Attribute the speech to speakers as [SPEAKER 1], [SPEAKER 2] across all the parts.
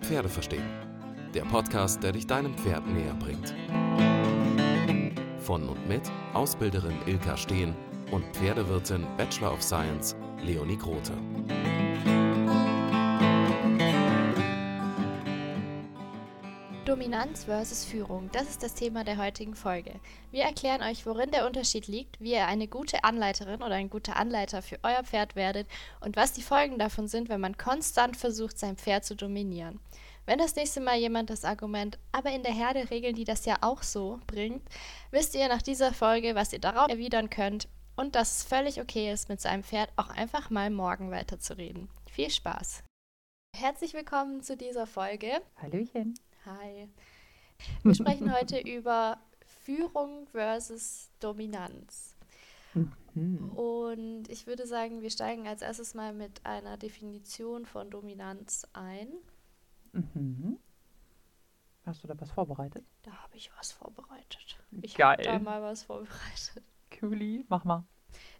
[SPEAKER 1] Pferde verstehen. Der Podcast, der dich deinem Pferd näher bringt. Von und mit Ausbilderin Ilka Steen und Pferdewirtin Bachelor of Science Leonie Grote.
[SPEAKER 2] Dominanz versus Führung, das ist das Thema der heutigen Folge. Wir erklären euch, worin der Unterschied liegt, wie ihr eine gute Anleiterin oder ein guter Anleiter für euer Pferd werdet und was die Folgen davon sind, wenn man konstant versucht, sein Pferd zu dominieren. Wenn das nächste Mal jemand das Argument, aber in der Herde regeln die das ja auch so, bringt, wisst ihr nach dieser Folge, was ihr darauf erwidern könnt und dass es völlig okay ist, mit seinem Pferd auch einfach mal morgen weiterzureden. Viel Spaß! Herzlich willkommen zu dieser Folge.
[SPEAKER 3] Hallöchen.
[SPEAKER 2] Hi. Wir sprechen heute über Führung versus Dominanz.
[SPEAKER 3] Mhm.
[SPEAKER 2] Und ich würde sagen, wir steigen als erstes mal mit einer Definition von Dominanz ein.
[SPEAKER 3] Mhm. Hast du da was vorbereitet?
[SPEAKER 2] Da habe ich was vorbereitet. Ich habe da mal was vorbereitet.
[SPEAKER 3] Cooli, mach mal.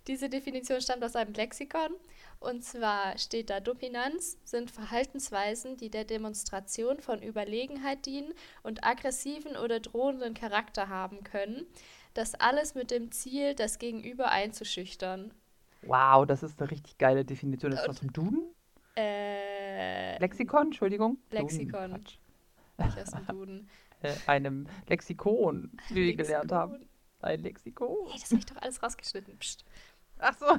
[SPEAKER 2] Diese Definition stammt aus einem Lexikon. Und zwar steht da, Dominanz sind Verhaltensweisen, die der Demonstration von Überlegenheit dienen und aggressiven oder drohenden Charakter haben können. Das alles mit dem Ziel, das Gegenüber einzuschüchtern.
[SPEAKER 3] Wow, das ist eine richtig geile Definition. Ist das dem Duden?
[SPEAKER 2] Äh,
[SPEAKER 3] Lexikon, Entschuldigung.
[SPEAKER 2] Lexikon.
[SPEAKER 3] Duden,
[SPEAKER 2] nicht aus dem Duden.
[SPEAKER 3] Äh, einem Lexikon, wie wir gelernt haben. Ein Lexikon.
[SPEAKER 2] Hey, das habe ich doch alles rausgeschnitten. Psst.
[SPEAKER 3] Ach so.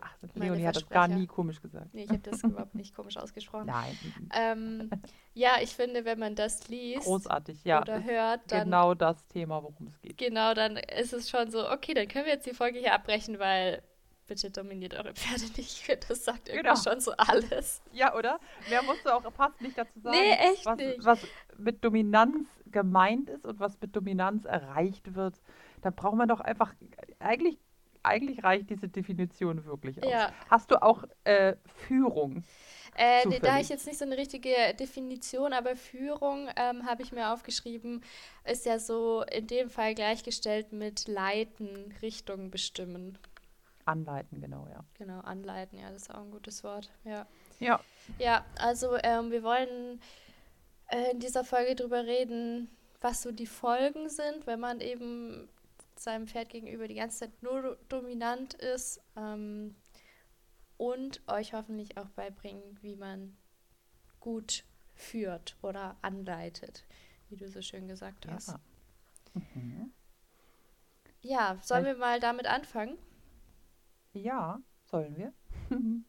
[SPEAKER 3] Ach, Leonie hat das gar nie komisch gesagt.
[SPEAKER 2] Nee, ich habe das überhaupt nicht komisch ausgesprochen.
[SPEAKER 3] Nein.
[SPEAKER 2] Ähm, ja, ich finde, wenn man das liest
[SPEAKER 3] Großartig, ja.
[SPEAKER 2] oder hört, dann
[SPEAKER 3] genau das Thema, worum es geht.
[SPEAKER 2] Genau, dann ist es schon so, okay, dann können wir jetzt die Folge hier abbrechen, weil bitte dominiert eure Pferde nicht. Das sagt irgendwie
[SPEAKER 3] Genau.
[SPEAKER 2] schon so alles.
[SPEAKER 3] Ja, oder? Mehr musst du auch fast nicht dazu sagen.
[SPEAKER 2] Nee, echt
[SPEAKER 3] was,
[SPEAKER 2] nicht.
[SPEAKER 3] was mit Dominanz gemeint ist und was mit Dominanz erreicht wird. Da braucht man doch einfach, eigentlich, eigentlich reicht diese Definition wirklich aus.
[SPEAKER 2] Ja.
[SPEAKER 3] Hast du auch äh, Führung?
[SPEAKER 2] Äh, nee, da habe ich jetzt nicht so eine richtige Definition, aber Führung ähm, habe ich mir aufgeschrieben, ist ja so in dem Fall gleichgestellt mit Leiten, Richtung bestimmen.
[SPEAKER 3] Anleiten, genau, ja.
[SPEAKER 2] Genau, anleiten, ja, das ist auch ein gutes Wort. Ja.
[SPEAKER 3] Ja,
[SPEAKER 2] Ja, also ähm, wir wollen äh, in dieser Folge drüber reden, was so die Folgen sind, wenn man eben seinem Pferd gegenüber die ganze Zeit nur do dominant ist ähm, und euch hoffentlich auch beibringen, wie man gut führt oder anleitet, wie du so schön gesagt hast.
[SPEAKER 3] ja. Mhm.
[SPEAKER 2] Ja, sollen wir mal damit anfangen?
[SPEAKER 3] Ja, sollen wir.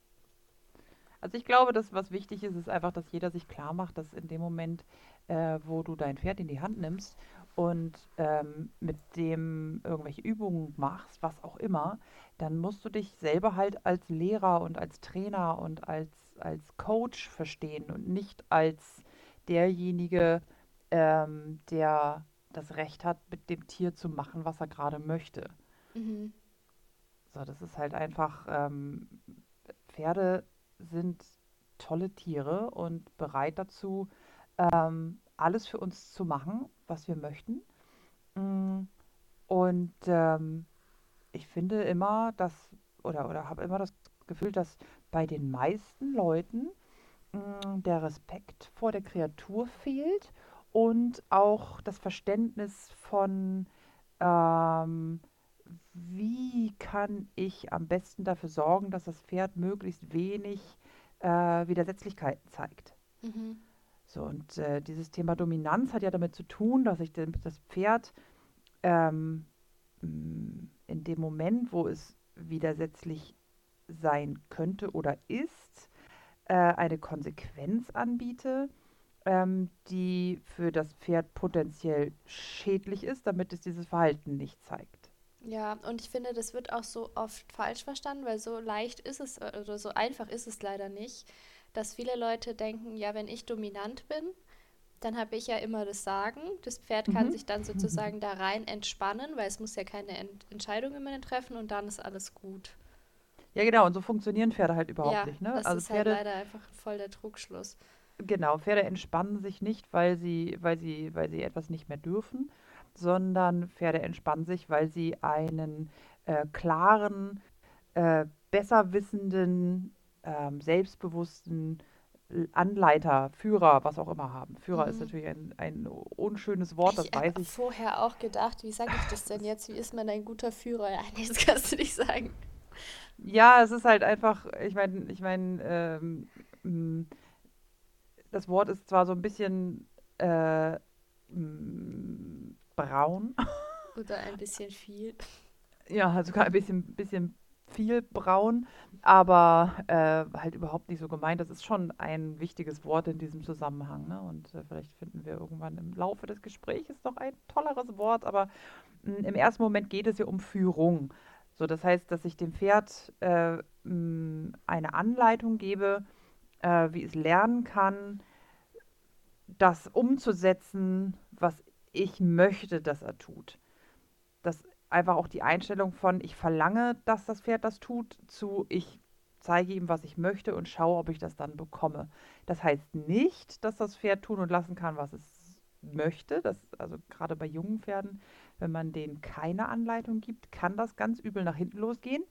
[SPEAKER 3] Also ich glaube, dass was wichtig ist, ist einfach, dass jeder sich klar macht, dass in dem Moment, äh, wo du dein Pferd in die Hand nimmst und ähm, mit dem irgendwelche Übungen machst, was auch immer, dann musst du dich selber halt als Lehrer und als Trainer und als, als Coach verstehen und nicht als derjenige, ähm, der das Recht hat, mit dem Tier zu machen, was er gerade möchte.
[SPEAKER 2] Mhm.
[SPEAKER 3] So, das ist halt einfach, ähm, Pferde sind tolle Tiere und bereit dazu, ähm, alles für uns zu machen, was wir möchten. Mm, Und ähm, ich finde immer, dass, oder, oder habe immer das Gefühl, dass bei den meisten Leuten mm, der Respekt vor der Kreatur fehlt und auch das Verständnis von, ähm, wie kann ich am besten dafür sorgen, dass das Pferd möglichst wenig äh, Widersetzlichkeiten zeigt.
[SPEAKER 2] Mhm.
[SPEAKER 3] So, und äh, dieses Thema Dominanz hat ja damit zu tun, dass ich dem, das Pferd ähm, mh, in dem Moment, wo es widersetzlich sein könnte oder ist, äh, eine Konsequenz anbiete, ähm, die für das Pferd potenziell schädlich ist, damit es dieses Verhalten nicht zeigt.
[SPEAKER 2] Ja, und ich finde, das wird auch so oft falsch verstanden, weil so leicht ist es äh, oder so einfach ist es leider nicht, dass viele Leute denken, ja, wenn ich dominant bin, dann habe ich ja immer das Sagen. Das Pferd kann
[SPEAKER 3] Mhm.
[SPEAKER 2] sich dann sozusagen da rein entspannen, weil es muss ja keine Ent Entscheidungen mehr treffen und dann ist alles gut.
[SPEAKER 3] Ja, genau, und so funktionieren Pferde halt überhaupt
[SPEAKER 2] ja,
[SPEAKER 3] nicht. Ne?
[SPEAKER 2] das
[SPEAKER 3] Also
[SPEAKER 2] ist
[SPEAKER 3] Pferde,
[SPEAKER 2] halt leider einfach voll der Trugschluss.
[SPEAKER 3] Genau, Pferde entspannen sich nicht, weil sie, weil sie, weil sie etwas nicht mehr dürfen, sondern Pferde entspannen sich, weil sie einen äh, klaren, äh, besser wissenden, ähm, selbstbewussten Anleiter, Führer, was auch immer haben. Führer mhm. ist natürlich ein, ein unschönes Wort, das
[SPEAKER 2] ich
[SPEAKER 3] weiß ich. Ich
[SPEAKER 2] habe vorher auch gedacht, wie sage ich das denn jetzt? Wie ist man ein guter Führer? Ja, nee, das kannst du nicht sagen.
[SPEAKER 3] Ja, es ist halt einfach, ich meine, ich meine, ähm, mm, das Wort ist zwar so ein bisschen äh, mm, braun.
[SPEAKER 2] Oder ein bisschen viel.
[SPEAKER 3] Ja, sogar ein bisschen, bisschen viel braun, aber äh, halt überhaupt nicht so gemeint. Das ist schon ein wichtiges Wort in diesem Zusammenhang. Ne? Und äh, vielleicht finden wir irgendwann im Laufe des Gesprächs noch ein tolleres Wort, aber mh, hm, im ersten Moment geht es ja um Führung. So, das heißt, dass ich dem Pferd äh, mh, eine Anleitung gebe, äh, wie es lernen kann, das umzusetzen, was ich möchte, dass er tut. Das einfach auch die Einstellung von, ich verlange, dass das Pferd das tut, zu ich zeige ihm, was ich möchte und schaue, ob ich das dann bekomme. Das heißt nicht, dass das Pferd tun und lassen kann, was es möchte. Das, also gerade bei jungen Pferden, wenn man denen keine Anleitung gibt, kann das ganz übel nach hinten losgehen,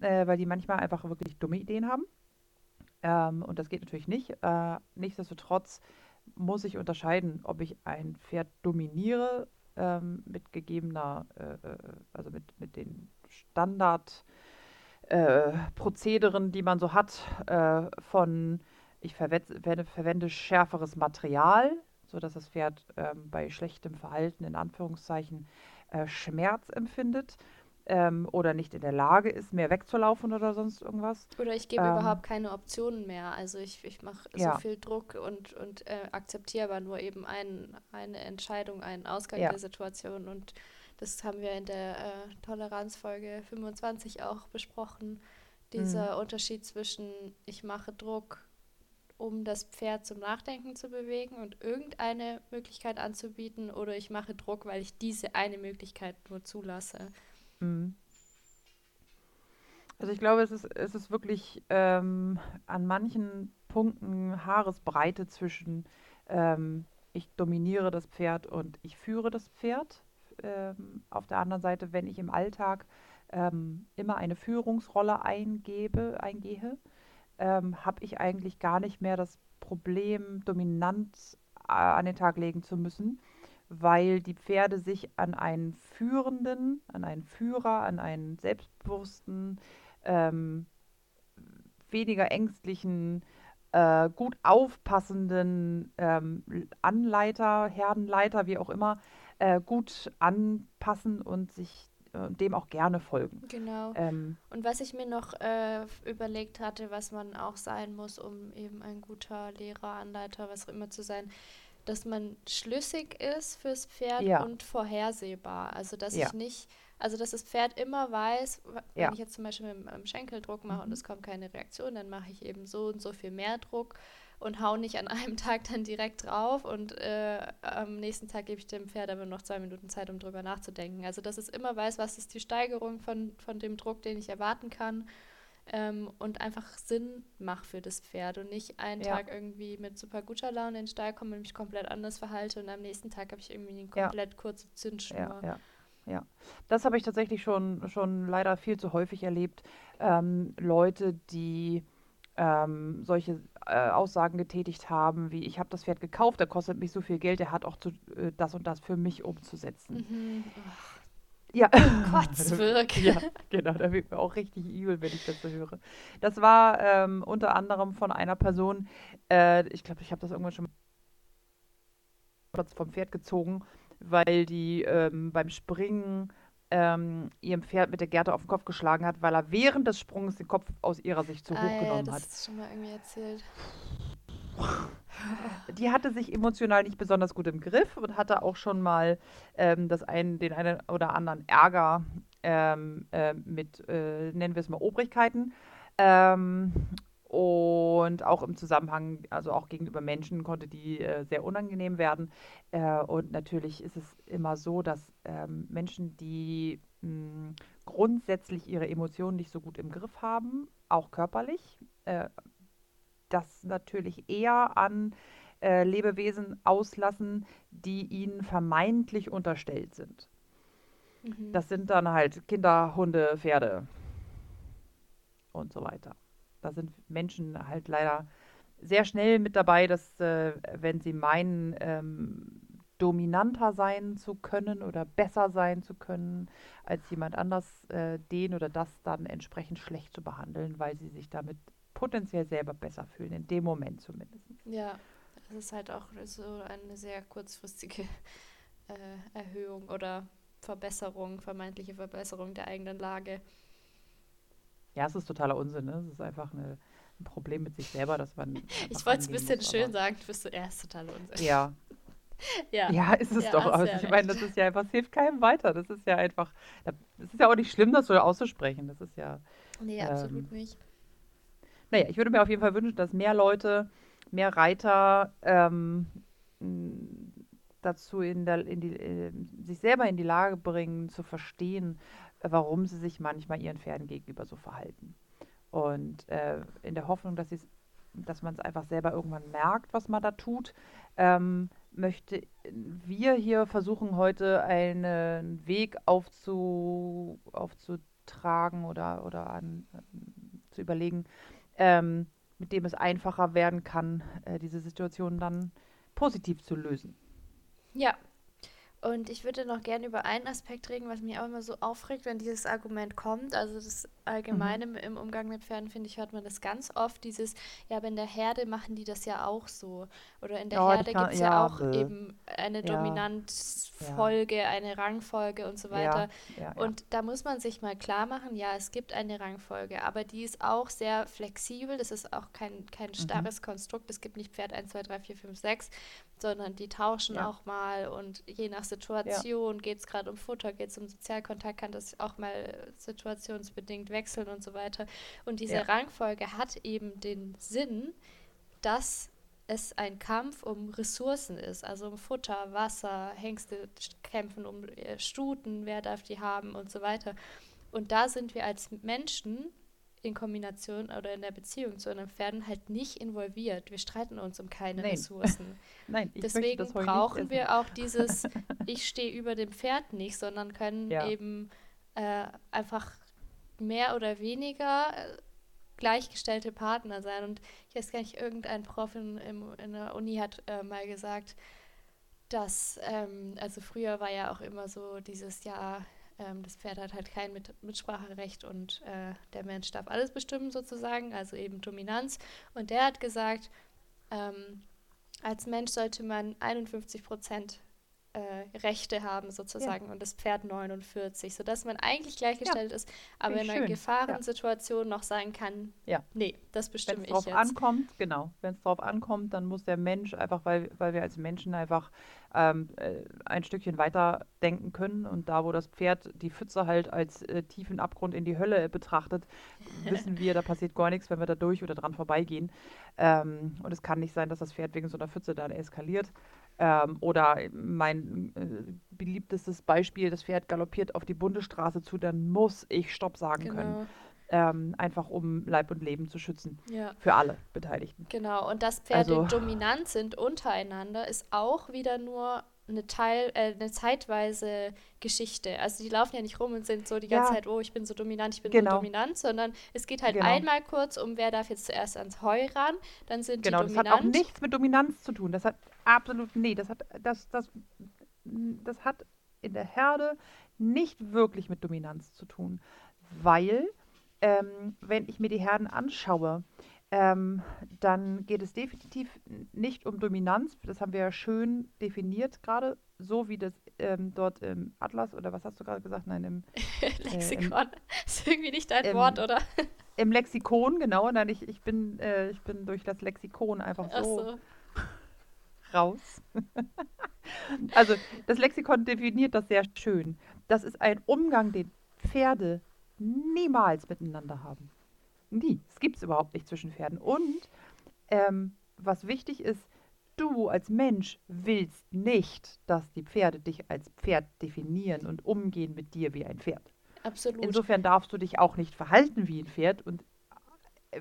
[SPEAKER 3] äh, weil die manchmal einfach wirklich dumme Ideen haben. Ähm, und das geht natürlich nicht. Äh, nichtsdestotrotz muss ich unterscheiden, ob ich ein Pferd dominiere ähm, mit gegebener, äh, äh, also mit, mit den Standard äh, die man so hat, äh, von ich verwende, verwende schärferes Material, sodass das Pferd ähm, bei schlechtem Verhalten in Anführungszeichen äh, Schmerz empfindet ähm, oder nicht in der Lage ist, mehr wegzulaufen oder sonst irgendwas.
[SPEAKER 2] Oder ich gebe ähm, überhaupt keine Optionen mehr. Also ich, ich mache ja. so viel Druck und, und äh, akzeptiere aber nur eben ein, eine Entscheidung, einen Ausgang ja. der Situation. Und das haben wir in der äh, Toleranzfolge 25 auch besprochen. Dieser mhm. Unterschied zwischen ich mache Druck, um das Pferd zum Nachdenken zu bewegen und irgendeine Möglichkeit anzubieten, oder ich mache Druck, weil ich diese eine Möglichkeit nur zulasse. Mhm.
[SPEAKER 3] Also ich glaube, es ist, es ist wirklich ähm, an manchen Punkten Haaresbreite zwischen ähm, ich dominiere das Pferd und ich führe das Pferd. Ähm, auf der anderen Seite, wenn ich im Alltag ähm, immer eine Führungsrolle eingebe, eingehe, ähm, habe ich eigentlich gar nicht mehr das Problem, dominant äh, an den Tag legen zu müssen, weil die Pferde sich an einen Führenden, an einen Führer, an einen selbstbewussten, ähm, weniger ängstlichen, äh, gut aufpassenden ähm, Anleiter, Herdenleiter, wie auch immer, äh, gut anpassen und sich äh, dem auch gerne folgen.
[SPEAKER 2] Genau. Ähm, und was ich mir noch äh, überlegt hatte, was man auch sein muss, um eben ein guter Lehrer, Anleiter, was auch immer zu sein, dass man schlüssig ist fürs Pferd ja. und vorhersehbar. Also dass ja. ich nicht, also dass das Pferd immer weiß, wenn ja. ich jetzt zum Beispiel mit einem Schenkeldruck mache mhm. und es kommt keine Reaktion, dann mache ich eben so und so viel mehr Druck und hau nicht an einem Tag dann direkt drauf und äh, am nächsten Tag gebe ich dem Pferd aber noch zwei Minuten Zeit, um drüber nachzudenken. Also dass es immer weiß, was ist die Steigerung von, von dem Druck, den ich erwarten kann ähm, und einfach Sinn macht für das Pferd und nicht einen ja. Tag irgendwie mit super guter Laune in den Stall komme und mich komplett anders verhalte und am nächsten Tag habe ich irgendwie eine komplett ja. kurze Zündschnur.
[SPEAKER 3] Ja, ja. Das habe ich tatsächlich schon, schon leider viel zu häufig erlebt. Ähm, Leute, die ähm, solche äh, Aussagen getätigt haben, wie ich habe das Pferd gekauft, der kostet mich so viel Geld, der hat auch zu, äh, das und das für mich umzusetzen. Mhm.
[SPEAKER 2] Ja. Oh Gott,
[SPEAKER 3] ja, genau, da wird mir auch richtig übel, wenn ich das so höre. Das war ähm, unter anderem von einer Person, äh, ich glaube, ich habe das irgendwann schon mal vom Pferd gezogen, weil die ähm, beim Springen ähm, ihrem Pferd mit der Gerte auf den Kopf geschlagen hat, weil er während des Sprungs den Kopf aus ihrer Sicht zu ah, hoch genommen ja, das hat. Das
[SPEAKER 2] schon mal irgendwie erzählt.
[SPEAKER 3] Die hatte sich emotional nicht besonders gut im Griff und hatte auch schon mal ähm, das einen, den einen oder anderen Ärger ähm, äh, mit, äh, nennen wir es mal, Obrigkeiten. Ähm, und auch im Zusammenhang, also auch gegenüber Menschen, konnte die äh, sehr unangenehm werden. Äh, und natürlich ist es immer so, dass ähm, Menschen, die mh, hm, grundsätzlich ihre Emotionen nicht so gut im Griff haben, auch körperlich, äh, das natürlich eher an äh, Lebewesen auslassen, die ihnen vermeintlich unterstellt sind. Mhm. Das sind dann halt Kinder, Hunde, Pferde und so weiter. Da sind Menschen halt leider sehr schnell mit dabei, dass äh, wenn sie meinen, ähm, dominanter sein zu können oder besser sein zu können als jemand anders, äh, den oder das dann entsprechend schlecht zu behandeln, weil sie sich damit potenziell selber besser fühlen, in dem Moment zumindest.
[SPEAKER 2] Ja, das ist halt auch so eine sehr kurzfristige äh, Erhöhung oder Verbesserung, vermeintliche Verbesserung der eigenen Lage.
[SPEAKER 3] Ja, es ist totaler Unsinn. Ne? Es ist einfach eine, ein Problem mit sich selber, dass man.
[SPEAKER 2] Ich wollte es ein bisschen muss, schön sagen, du bist so, er ist totaler Unsinn.
[SPEAKER 3] Ja. ja. ja, ist es ja, doch. Aber ich meine, das ist ja einfach, es hilft keinem weiter. Das ist ja einfach, es ist ja auch nicht schlimm, das so auszusprechen. Das ist ja.
[SPEAKER 2] Nee, ähm, absolut nicht.
[SPEAKER 3] Naja, ich würde mir auf jeden Fall wünschen, dass mehr Leute, mehr Reiter ähm, dazu in der, in die, äh, sich selber in die Lage bringen, zu verstehen, warum sie sich manchmal ihren Pferden gegenüber so verhalten. Und äh, in der Hoffnung, dass, dass man es einfach selber irgendwann merkt, was man da tut, ähm, möchte wir hier versuchen, heute einen Weg aufzu, aufzutragen oder, oder an, zu überlegen, ähm, mit dem es einfacher werden kann, äh, diese Situation dann positiv zu lösen.
[SPEAKER 2] Ja, und ich würde noch gerne über einen Aspekt reden, was mich auch immer so aufregt, wenn dieses Argument kommt. Also das Allgemeine mhm. im Umgang mit Pferden, finde ich, hört man das ganz oft. Dieses, ja, aber in der Herde machen die das ja auch so. Oder in der oh, Herde gibt es ja, ja, auch äh, eben eine ja. Dominanzfolge, ja. eine Rangfolge und so weiter. Und da muss man sich mal klar machen, ja, es gibt eine Rangfolge, aber die ist auch sehr flexibel. Das ist auch kein, kein mhm. starres mhm. Konstrukt. Es gibt nicht Pferd 1, 2, 3, 4, 5, 6, sondern die tauschen auch mal und je nach Situation, ja. geht es gerade um Futter, geht es um Sozialkontakt, kann das auch mal situationsbedingt wechseln und so weiter. Und diese ja. Rangfolge hat eben den Sinn, dass es ein Kampf um Ressourcen ist, also um Futter, Wasser, Hengste kämpfen um äh, Stuten, wer darf die haben und so weiter. Und da sind wir als Menschen in Kombination oder in der Beziehung zu einem Pferden halt nicht involviert. Wir streiten uns um keine Nein. Ressourcen.
[SPEAKER 3] Nein, ich
[SPEAKER 2] Deswegen brauchen wir auch dieses Ich stehe über dem Pferd nicht, sondern können ja. eben äh, einfach mehr oder weniger äh, gleichgestellte Partner sein. Und ich weiß gar nicht, irgendein Prof in, in, in der Uni hat äh, mal gesagt, dass, ähm, also früher war ja auch immer so dieses Jahr, ähm, das Pferd hat halt kein Mit Mitspracherecht und äh, der Mensch darf alles bestimmen sozusagen, also eben Dominanz. Und der hat gesagt, ähm, als Mensch sollte man 51 Prozent äh, Rechte haben sozusagen ja. und das Pferd 49, sodass man eigentlich gleichgestellt ja. ist, aber in einer Gefahrensituation ja. noch sagen kann, ja. nee, das bestimme ich
[SPEAKER 3] jetzt. Wenn es drauf ankommt, genau, wenn es drauf ankommt, dann muss der Mensch einfach, weil, weil wir als Menschen einfach ähm, äh, ein Stückchen weiter denken können und da, wo das Pferd die Pfütze halt als äh, tiefen Abgrund in die Hölle betrachtet, wissen wir, da passiert gar nichts, wenn wir da durch oder dran vorbeigehen. Ähm, und es kann nicht sein, dass das Pferd wegen so einer Pfütze dann eskaliert. Ähm, oder mein äh, beliebtestes Beispiel, das Pferd galoppiert auf die Bundesstraße zu, dann muss ich Stopp sagen genau. können. Ähm, einfach um Leib und Leben zu schützen. Ja. Für alle Beteiligten.
[SPEAKER 2] Genau, und dass Pferde also, dominant sind untereinander, ist auch wieder nur eine Teil, äh, eine zeitweise Geschichte. Also die laufen ja nicht rum und sind so die ganze ja. Zeit, oh, ich bin so dominant, ich bin genau. so dominant, sondern es geht halt genau. einmal kurz um, wer darf jetzt zuerst ans Heu ran, dann sind genau, die dominant.
[SPEAKER 3] Genau, das hat auch nichts mit Dominanz zu tun. Das hat absolut, nee, das hat, das, das, das hat in der Herde nicht wirklich mit Dominanz zu tun, weil, ähm, wenn ich mir die Herden anschaue, ähm, dann geht es definitiv nicht um Dominanz. Das haben wir ja schön definiert gerade, so wie das ähm, dort im Atlas oder was hast du gerade gesagt? Nein, im
[SPEAKER 2] Lexikon. Äh, im, ist irgendwie nicht dein im, Wort, oder?
[SPEAKER 3] Im Lexikon, genau. Nein, ich, ich, bin, äh, ich bin durch das Lexikon einfach so, so. Raus. also das Lexikon definiert das sehr schön. Das ist ein Umgang, den Pferde niemals miteinander haben. Nie. Es gibt es überhaupt nicht zwischen Pferden. Und ähm, was wichtig ist, du als Mensch willst nicht, dass die Pferde dich als Pferd definieren und umgehen mit dir wie ein Pferd.
[SPEAKER 2] Absolut.
[SPEAKER 3] Insofern darfst du dich auch nicht verhalten wie ein Pferd und äh,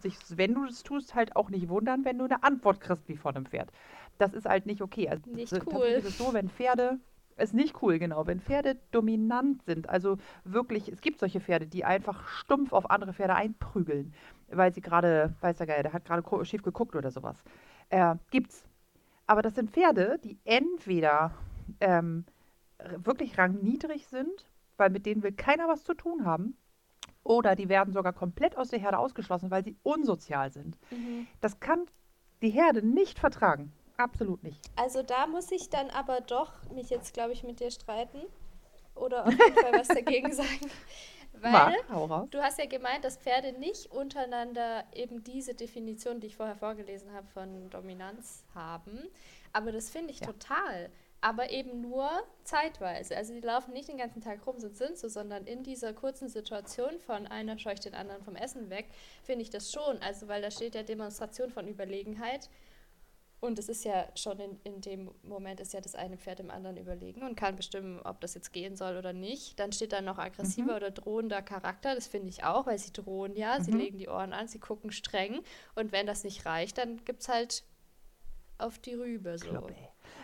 [SPEAKER 3] sich, wenn du es tust, halt auch nicht wundern, wenn du eine Antwort kriegst wie von einem Pferd. Das ist halt nicht okay. Also,
[SPEAKER 2] nicht cool.
[SPEAKER 3] Es ist so, wenn Pferde Ist nicht cool, genau. Wenn Pferde dominant sind, also wirklich, es gibt solche Pferde, die einfach stumpf auf andere Pferde einprügeln, weil sie gerade, weiß der Geil, der hat gerade schief geguckt oder sowas. Äh, gibt's. Aber das sind Pferde, die entweder ähm, wirklich rangniedrig sind, weil mit denen will keiner was zu tun haben, oder die werden sogar komplett aus der Herde ausgeschlossen, weil sie unsozial sind. Mhm. Das kann die Herde nicht vertragen. Absolut nicht.
[SPEAKER 2] Also da muss ich dann aber doch mich jetzt, glaube ich, mit dir streiten. Oder auf jeden Fall was dagegen sagen. Weil Mark, du hast ja gemeint, dass Pferde nicht untereinander eben diese Definition, die ich vorher vorgelesen habe, von Dominanz haben. Aber das finde ich ja. total aber eben nur zeitweise. Also die laufen nicht den ganzen Tag rum, und sind so, sondern in dieser kurzen Situation von einer scheucht den anderen vom Essen weg, finde ich das schon. Also weil da steht ja Demonstration von Überlegenheit. Und es ist ja schon in, in dem Moment ist ja das eine Pferd dem anderen überlegen und kann bestimmen, ob das jetzt gehen soll oder nicht. Dann steht da noch aggressiver mhm. oder drohender Charakter. Das finde ich auch, weil sie drohen ja, mhm. sie legen die Ohren an, sie gucken streng. Und wenn das nicht reicht, dann gibt es halt auf die Rübe so. Kloppe.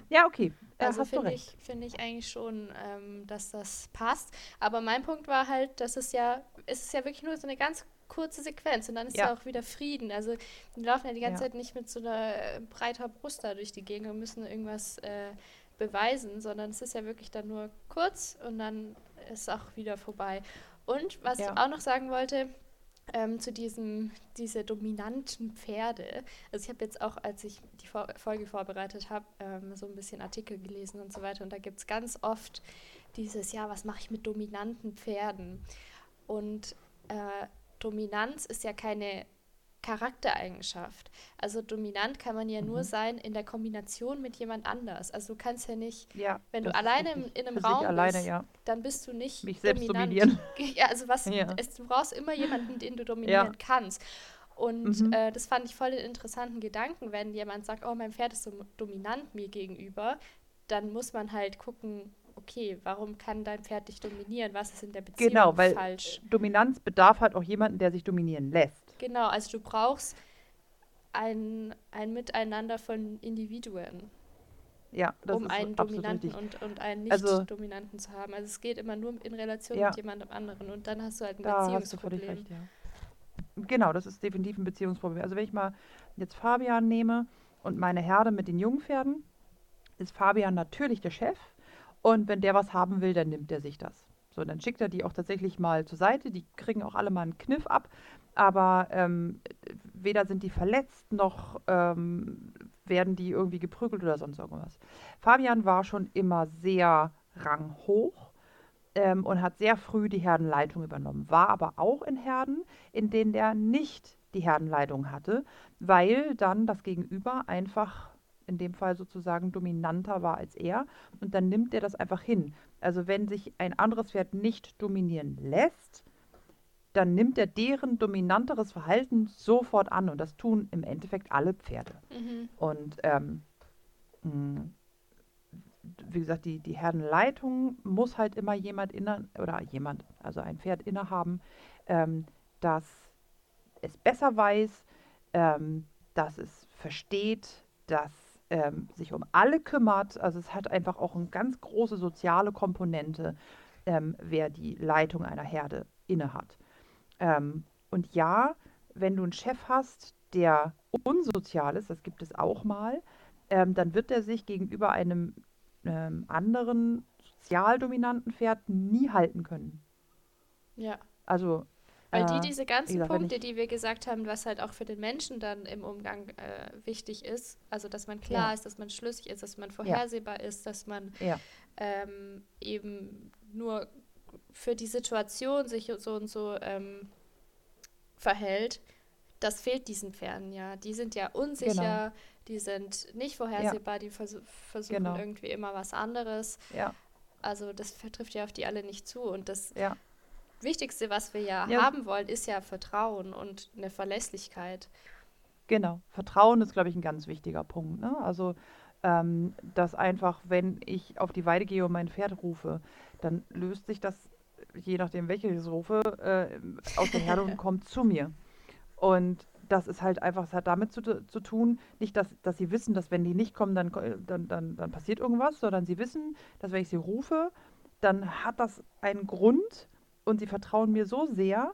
[SPEAKER 3] Ja, okay.
[SPEAKER 2] Da also finde ich, find ich eigentlich schon, ähm, dass das passt. Aber mein Punkt war halt, dass es ja, es ist ja wirklich nur so eine ganz kurze Sequenz und dann ist ja, ja auch wieder Frieden. Also die laufen ja die ganze ja. Zeit nicht mit so einer äh, breiter Brust da durch die Gegend und müssen irgendwas äh, beweisen, sondern es ist ja wirklich dann nur kurz und dann ist auch wieder vorbei. Und was ja. ich auch noch sagen wollte, ähm, zu diesem, diese dominanten Pferde. Also ich habe jetzt auch, als ich die Vor Folge vorbereitet habe, ähm, so ein bisschen Artikel gelesen und so weiter. Und da gibt es ganz oft dieses, ja, was mache ich mit dominanten Pferden? Und äh, Dominanz ist ja keine Charaktereigenschaft. Also dominant kann man ja mhm. nur sein in der Kombination mit jemand anders. Also du kannst ja nicht,
[SPEAKER 3] ja,
[SPEAKER 2] wenn du alleine in, in einem Raum
[SPEAKER 3] alleine,
[SPEAKER 2] bist,
[SPEAKER 3] ja.
[SPEAKER 2] dann bist du nicht
[SPEAKER 3] Mich selbst dominieren.
[SPEAKER 2] Ja, also was, ja. Es, du brauchst immer jemanden, den du dominieren kannst. Und mhm. äh, das fand ich voll den interessanten Gedanken, wenn jemand sagt, oh, mein Pferd ist so dominant mir gegenüber, dann muss man halt gucken, okay, warum kann dein Pferd dich dominieren? Was ist in der Beziehung
[SPEAKER 3] genau, weil
[SPEAKER 2] falsch?
[SPEAKER 3] Dominanz bedarf halt auch jemanden, der sich dominieren lässt.
[SPEAKER 2] Genau, also du brauchst ein, ein Miteinander von Individuen.
[SPEAKER 3] Ja,
[SPEAKER 2] das um ist einen Dominanten und, und einen Nicht-Dominanten also, zu haben. Also es geht immer nur in Relation ja, mit jemandem anderen und dann hast du halt ein da Beziehungsproblem. Hast du recht,
[SPEAKER 3] ja. Genau, das ist definitiv ein Beziehungsproblem. Also wenn ich mal jetzt Fabian nehme und meine Herde mit den Jungpferden, ist Fabian natürlich der Chef und wenn der was haben will, dann nimmt er sich das. So, dann schickt er die auch tatsächlich mal zur Seite. Die kriegen auch alle mal einen Kniff ab. Aber ähm, weder sind die verletzt, noch ähm, werden die irgendwie geprügelt oder sonst irgendwas. Fabian war schon immer sehr ranghoch ähm, und hat sehr früh die Herdenleitung übernommen. War aber auch in Herden, in denen er nicht die Herdenleitung hatte, weil dann das Gegenüber einfach in dem Fall sozusagen dominanter war als er. Und dann nimmt er das einfach hin. Also wenn sich ein anderes Pferd nicht dominieren lässt, dann nimmt er deren dominanteres Verhalten sofort an. Und das tun im Endeffekt alle Pferde. Mhm. Und ähm, mh, wie gesagt, die, die Herdenleitung muss halt immer jemand inne, oder jemand, also ein Pferd innehaben, ähm, das es besser weiß, ähm, dass es versteht, dass ähm, sich um alle kümmert. Also es hat einfach auch eine ganz große soziale Komponente, ähm, wer die Leitung einer Herde innehat. Ähm, und ja, wenn du einen Chef hast, der unsozial ist, das gibt es auch mal, ähm, dann wird er sich gegenüber einem ähm, anderen sozial dominanten Pferd nie halten können.
[SPEAKER 2] Ja.
[SPEAKER 3] Also
[SPEAKER 2] weil die, diese ganzen gesagt, Punkte, die wir gesagt haben, was halt auch für den Menschen dann im Umgang äh, wichtig ist, also dass man klar ja. ist, dass man schlüssig ist, dass man vorhersehbar ja. ist, dass man ja. ähm, eben nur für die Situation sich so und so ähm, verhält, das fehlt diesen Pferden ja. Die sind ja unsicher, genau. die sind nicht vorhersehbar, die vers versuchen genau. irgendwie immer was anderes. Also das vertrifft ja auf die alle nicht zu und das Wichtigste, was wir ja, ja, haben wollen, ist ja Vertrauen und eine Verlässlichkeit.
[SPEAKER 3] Genau, Vertrauen ist, glaube ich, ein ganz wichtiger Punkt. Ne? Also, ähm, dass einfach, wenn ich auf die Weide gehe und mein Pferd rufe, dann löst sich das, je nachdem, welches ich rufe, äh, aus der Herde und kommt zu mir. Und das ist halt einfach, es hat damit zu, zu tun, nicht, dass, dass sie wissen, dass wenn die nicht kommen, dann, dann, dann, dann passiert irgendwas, sondern sie wissen, dass wenn ich sie rufe, dann hat das einen Grund und sie vertrauen mir so sehr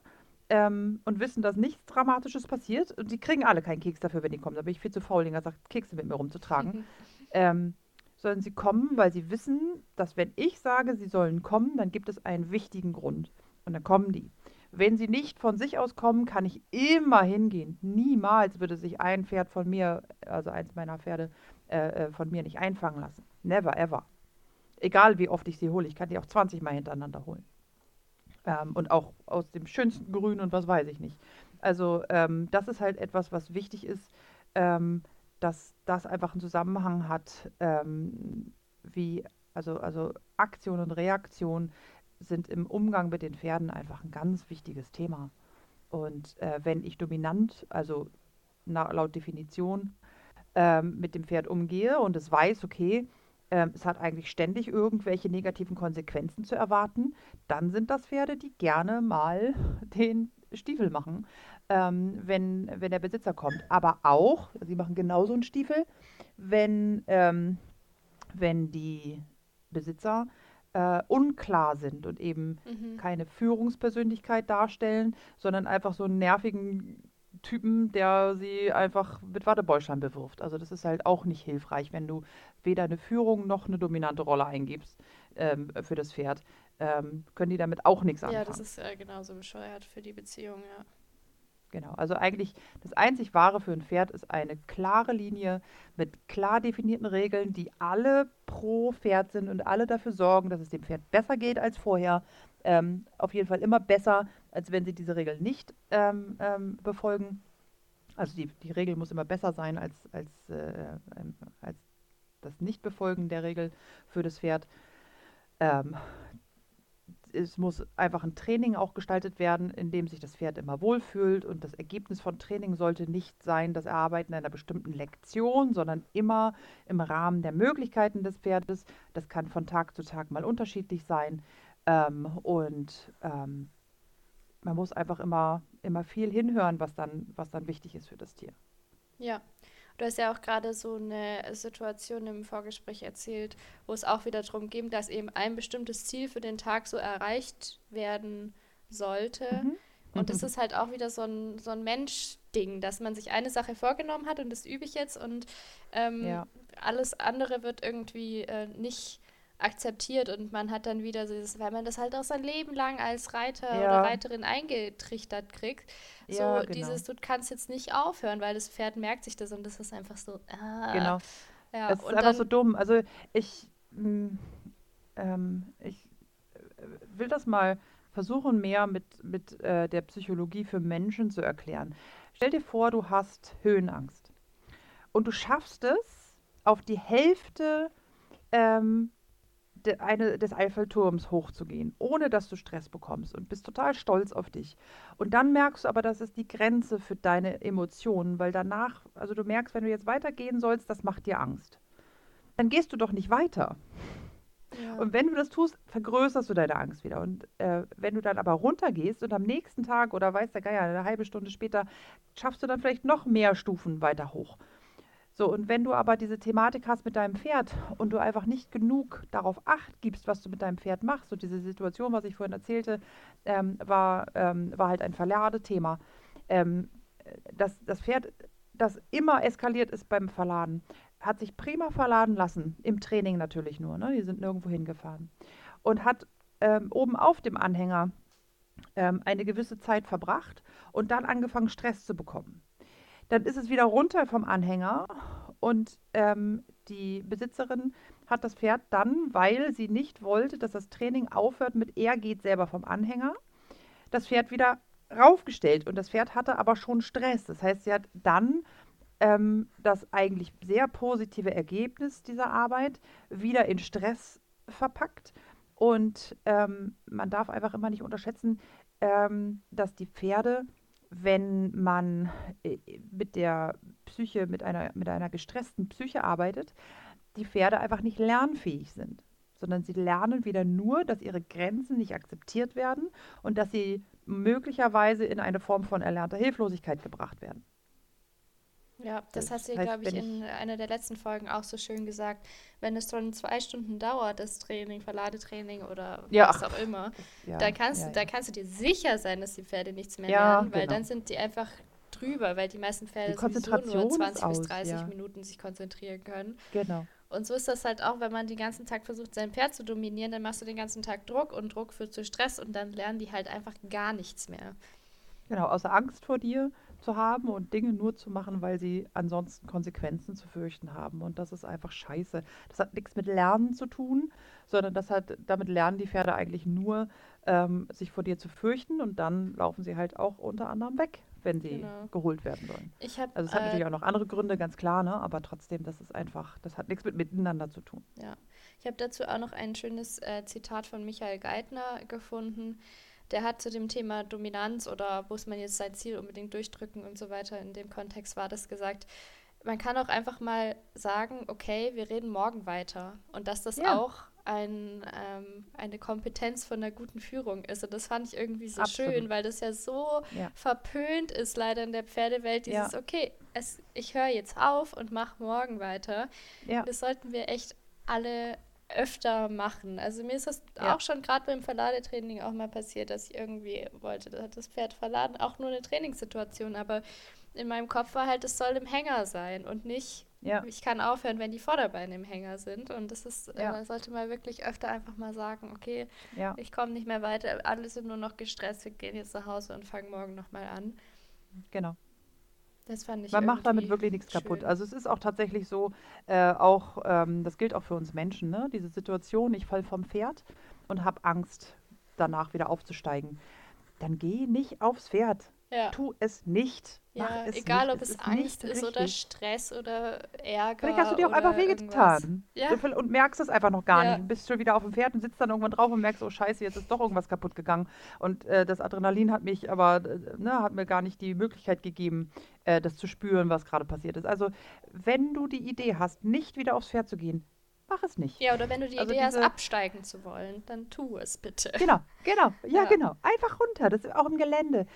[SPEAKER 3] ähm, und wissen, dass nichts Dramatisches passiert. Und die kriegen alle keinen Keks dafür, wenn die kommen. Da bin ich viel zu faul, den sagt, Kekse mit mir rumzutragen. ähm, sondern sie kommen, weil sie wissen, dass wenn ich sage, sie sollen kommen, dann gibt es einen wichtigen Grund. Und dann kommen die. Wenn sie nicht von sich aus kommen, kann ich immer hingehen. Niemals würde sich ein Pferd von mir, also eins meiner Pferde, äh, äh von mir nicht einfangen lassen. Never, ever. Egal wie oft ich sie hole, ich kann die auch 20 Mal hintereinander holen. Ähm, und auch aus dem schönsten Grün und was weiß ich nicht. Also ähm, das ist halt etwas, was wichtig ist, ähm, dass das einfach einen Zusammenhang hat, ähm, wie, also, also Aktion und Reaktion sind im Umgang mit den Pferden einfach ein ganz wichtiges Thema. Und äh, wenn ich dominant, also na, laut Definition, ähm, mit dem Pferd umgehe und es weiß, okay, ähm, es hat eigentlich ständig irgendwelche negativen Konsequenzen zu erwarten, dann sind das Pferde, die gerne mal den Stiefel machen, ähm, wenn, wenn der Besitzer kommt. Aber auch, sie machen genauso einen Stiefel, wenn, ähm, wenn die Besitzer äh, unklar sind und eben mhm. keine Führungspersönlichkeit darstellen, sondern einfach so einen nervigen Typen, der sie einfach mit Wattebäuschlein bewirft. Also das ist halt auch nicht hilfreich, wenn du weder eine Führung noch eine dominante Rolle eingibst ähm, für das Pferd. Ähm, können die damit auch nichts anfangen.
[SPEAKER 2] Ja, das ist äh, genauso bescheuert für die Beziehung, ja.
[SPEAKER 3] Genau, also eigentlich das einzig Wahre für ein Pferd ist eine klare Linie mit klar definierten Regeln, die alle pro Pferd sind und alle dafür sorgen, dass es dem Pferd besser geht als vorher. Ähm, auf jeden Fall immer besser, als wenn sie diese Regeln nicht ähm, ähm, befolgen. Also die, die Regel muss immer besser sein als, als, äh, ähm, als das Nichtbefolgen der Regel für das Pferd. Es muss einfach ein Training auch gestaltet werden, in dem sich das Pferd immer wohlfühlt. Und das Ergebnis von Training sollte nicht sein das Erarbeiten einer bestimmten Lektion, sondern immer im Rahmen der Möglichkeiten des Pferdes. Das kann von Tag zu Tag mal unterschiedlich sein. Ähm, und ähm, man muss einfach immer, immer viel hinhören, was dann, was dann wichtig ist für das Tier.
[SPEAKER 2] Ja, Du hast ja auch gerade so eine Situation im Vorgespräch erzählt, wo es auch wieder darum ging, dass eben ein bestimmtes Ziel für den Tag so erreicht werden sollte. Mhm. Und das mhm. ist halt auch wieder so ein, so ein Mensch-Ding, dass man sich eine Sache vorgenommen hat und das übe ich jetzt und ähm, ja. alles andere wird irgendwie äh, nicht akzeptiert und man hat dann wieder dieses, weil man das halt auch sein Leben lang als Reiter ja. oder Reiterin eingetrichtert kriegt, so ja, genau. dieses, du kannst jetzt nicht aufhören, weil das Pferd merkt sich das und das ist einfach so. Ah.
[SPEAKER 3] Genau. Ja, es ist einfach so dumm. Also ich, mh, mm, ähm, ich äh, will das mal versuchen, mehr mit, mit äh, der Psychologie für Menschen zu erklären. Stell dir vor, du hast Höhenangst und du schaffst es, auf die Hälfte ähm, de, eine, des Eiffelturms hochzugehen, ohne dass du Stress bekommst und bist total stolz auf dich. Und dann merkst du aber, das ist die Grenze für deine Emotionen, weil danach, also du merkst, wenn du jetzt weitergehen sollst, das macht dir Angst. Dann gehst du doch nicht weiter. Ja. Und wenn du das tust, vergrößerst du deine Angst wieder. Und äh, wenn du dann aber runtergehst und am nächsten Tag oder weiß der Geier, eine halbe Stunde später, schaffst du dann vielleicht noch mehr Stufen weiter hoch. So, und wenn du aber diese Thematik hast mit deinem Pferd und du einfach nicht genug darauf acht gibst, was du mit deinem Pferd machst, so diese Situation, was ich vorhin erzählte, ähm, war, ähm, war halt ein Verladethema. Ähm, das, das Pferd, das immer eskaliert ist beim Verladen, hat sich prima verladen lassen, im Training natürlich nur, ne? die sind nirgendwo hingefahren, und hat ähm, oben auf dem Anhänger ähm, eine gewisse Zeit verbracht und dann angefangen, Stress zu bekommen. Dann ist es wieder runter vom Anhänger und ähm, die Besitzerin hat das Pferd dann, weil sie nicht wollte, dass das Training aufhört mit er geht selber vom Anhänger, das Pferd wieder raufgestellt und das Pferd hatte aber schon Stress. Das heißt, sie hat dann ähm, das eigentlich sehr positive Ergebnis dieser Arbeit wieder in Stress verpackt. Und ähm, man darf einfach immer nicht unterschätzen, ähm, dass die Pferde wenn man äh, mit der Psyche, mit einer, mit einer gestressten Psyche arbeitet, die Pferde einfach nicht lernfähig sind, sondern sie lernen wieder nur, dass ihre Grenzen nicht akzeptiert werden und dass sie möglicherweise in eine Form von erlernter Hilflosigkeit gebracht werden.
[SPEAKER 2] Ja, das,
[SPEAKER 3] Das
[SPEAKER 2] hast du, glaube ich, in einer der letzten Folgen auch so schön gesagt. Wenn es schon zwei Stunden dauert, das Training, Verladetraining oder
[SPEAKER 3] Ja,
[SPEAKER 2] was auch immer,
[SPEAKER 3] ja,
[SPEAKER 2] dann kannst
[SPEAKER 3] ja,
[SPEAKER 2] du, da kannst du dir sicher sein, dass die Pferde nichts mehr lernen, weil
[SPEAKER 3] genau.
[SPEAKER 2] dann sind die einfach drüber, weil die meisten
[SPEAKER 3] Die
[SPEAKER 2] Pferde sowieso nur
[SPEAKER 3] Konzentration ist
[SPEAKER 2] 20 bis
[SPEAKER 3] aus,
[SPEAKER 2] 30
[SPEAKER 3] ja,
[SPEAKER 2] Minuten sich konzentrieren können.
[SPEAKER 3] genau.
[SPEAKER 2] Und so ist das halt auch, wenn man den ganzen Tag versucht, sein Pferd zu dominieren, dann machst du den ganzen Tag Druck und Druck führt zu Stress und dann lernen die halt einfach gar nichts mehr.
[SPEAKER 3] Genau, außer Angst vor dir zu haben und Dinge nur zu machen, weil sie ansonsten Konsequenzen zu fürchten haben. Und das ist einfach scheiße. Das hat nichts mit Lernen zu tun, sondern das hat, damit lernen die Pferde eigentlich nur, ähm, sich vor dir zu fürchten und dann laufen sie halt auch unter anderem weg, wenn sie
[SPEAKER 2] Genau.
[SPEAKER 3] geholt werden sollen.
[SPEAKER 2] Ich habe
[SPEAKER 3] Also es hat
[SPEAKER 2] äh,
[SPEAKER 3] natürlich auch noch andere Gründe, ganz klar, ne? Aber trotzdem, das ist einfach, das hat nichts mit miteinander zu tun.
[SPEAKER 2] Ja, ich habe dazu auch noch ein schönes äh, Zitat von Michael Geithner gefunden. Der hat zu dem Thema Dominanz oder muss man jetzt sein Ziel unbedingt durchdrücken und so weiter, in dem Kontext war das gesagt, man kann auch einfach mal sagen, okay, wir reden morgen weiter. Und dass das
[SPEAKER 3] Ja.
[SPEAKER 2] auch ein, ähm, eine Kompetenz von der guten Führung ist. Und das fand ich irgendwie so
[SPEAKER 3] Absolut.
[SPEAKER 2] schön, weil das ja so
[SPEAKER 3] Ja.
[SPEAKER 2] verpönt ist leider in der Pferdewelt,
[SPEAKER 3] Ja.
[SPEAKER 2] dieses, okay, es, ich höre jetzt auf und mache morgen weiter.
[SPEAKER 3] Ja,
[SPEAKER 2] Das sollten wir echt alle öfter machen. Also mir ist das
[SPEAKER 3] Ja.
[SPEAKER 2] auch schon gerade beim Verladetraining auch mal passiert, dass ich irgendwie wollte, das Pferd verladen, auch nur eine Trainingssituation, aber in meinem Kopf war halt, es soll im Hänger sein und nicht,
[SPEAKER 3] ja,
[SPEAKER 2] ich kann aufhören, wenn die Vorderbeine im Hänger sind. Und das ist, äh,
[SPEAKER 3] Ja.
[SPEAKER 2] man sollte mal wirklich öfter einfach mal sagen, okay, ich komme nicht mehr weiter, alle sind nur noch gestresst, wir gehen jetzt nach Hause und fangen morgen nochmal an.
[SPEAKER 3] genau.
[SPEAKER 2] Das fand ich
[SPEAKER 3] Man macht damit wirklich nichts kaputt.
[SPEAKER 2] schön.
[SPEAKER 3] Also es ist auch tatsächlich so, äh, auch, ähm, das gilt auch für uns Menschen, ne? Diese Situation, ich falle vom Pferd und habe Angst, danach wieder aufzusteigen. Dann geh nicht aufs Pferd.
[SPEAKER 2] Ja.
[SPEAKER 3] Tu es nicht. Mach
[SPEAKER 2] Ja,
[SPEAKER 3] es
[SPEAKER 2] egal
[SPEAKER 3] nicht.
[SPEAKER 2] ob es,
[SPEAKER 3] ist
[SPEAKER 2] Angst ist oder
[SPEAKER 3] richtig.
[SPEAKER 2] Stress oder Ärger.
[SPEAKER 3] Vielleicht hast du dir auch
[SPEAKER 2] oder
[SPEAKER 3] einfach wehgetan.
[SPEAKER 2] Ja.
[SPEAKER 3] Und merkst es einfach noch gar
[SPEAKER 2] Ja.
[SPEAKER 3] nicht. Bist schon wieder auf dem Pferd und sitzt dann irgendwann drauf und merkst, oh Scheiße, jetzt ist doch irgendwas kaputt gegangen. Und äh, das Adrenalin hat mich aber, äh, ne, hat mir gar nicht die Möglichkeit gegeben, äh, das zu spüren, was gerade passiert ist. Also, wenn du die Idee hast, nicht wieder aufs Pferd zu gehen, mach es nicht.
[SPEAKER 2] Ja, oder wenn du die
[SPEAKER 3] Also
[SPEAKER 2] Idee hast,
[SPEAKER 3] diese-
[SPEAKER 2] absteigen zu wollen, dann tu es bitte.
[SPEAKER 3] Genau, genau, ja,
[SPEAKER 2] Ja.
[SPEAKER 3] genau. Einfach runter, das ist auch im Gelände.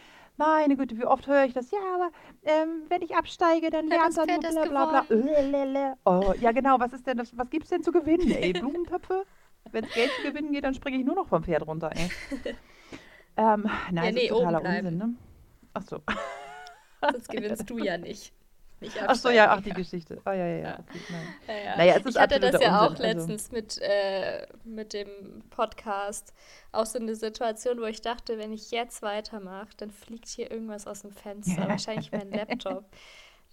[SPEAKER 3] Meine Güte, wie oft höre ich das? Ja, aber ähm, wenn ich absteige, dann lernt
[SPEAKER 2] das
[SPEAKER 3] er nur bla bla bla. Lelele. Oh, ja, genau, was ist denn das? Was gibt's denn zu gewinnen, ey? Blumentöpfe? Wenn es Geld zu gewinnen geht, dann springe ich nur noch vom Pferd runter, ey. ähm, nein,
[SPEAKER 2] Ja,
[SPEAKER 3] das
[SPEAKER 2] nee,
[SPEAKER 3] ist totaler. Unsinn, ne? Ach so.
[SPEAKER 2] Sonst gewinnst du ja nicht.
[SPEAKER 3] Ach so, ja, ach, die Geschichte. Ah, ja, ja, ja.
[SPEAKER 2] Ja.
[SPEAKER 3] Okay, nein.
[SPEAKER 2] Ja, ja.
[SPEAKER 3] Naja,
[SPEAKER 2] ich hatte das ja auch
[SPEAKER 3] Unsinn, also-
[SPEAKER 2] letztens mit, äh, mit dem Podcast. Auch so eine Situation, wo ich dachte, wenn ich jetzt weitermache, dann fliegt hier irgendwas aus dem Fenster. Wahrscheinlich mein Laptop.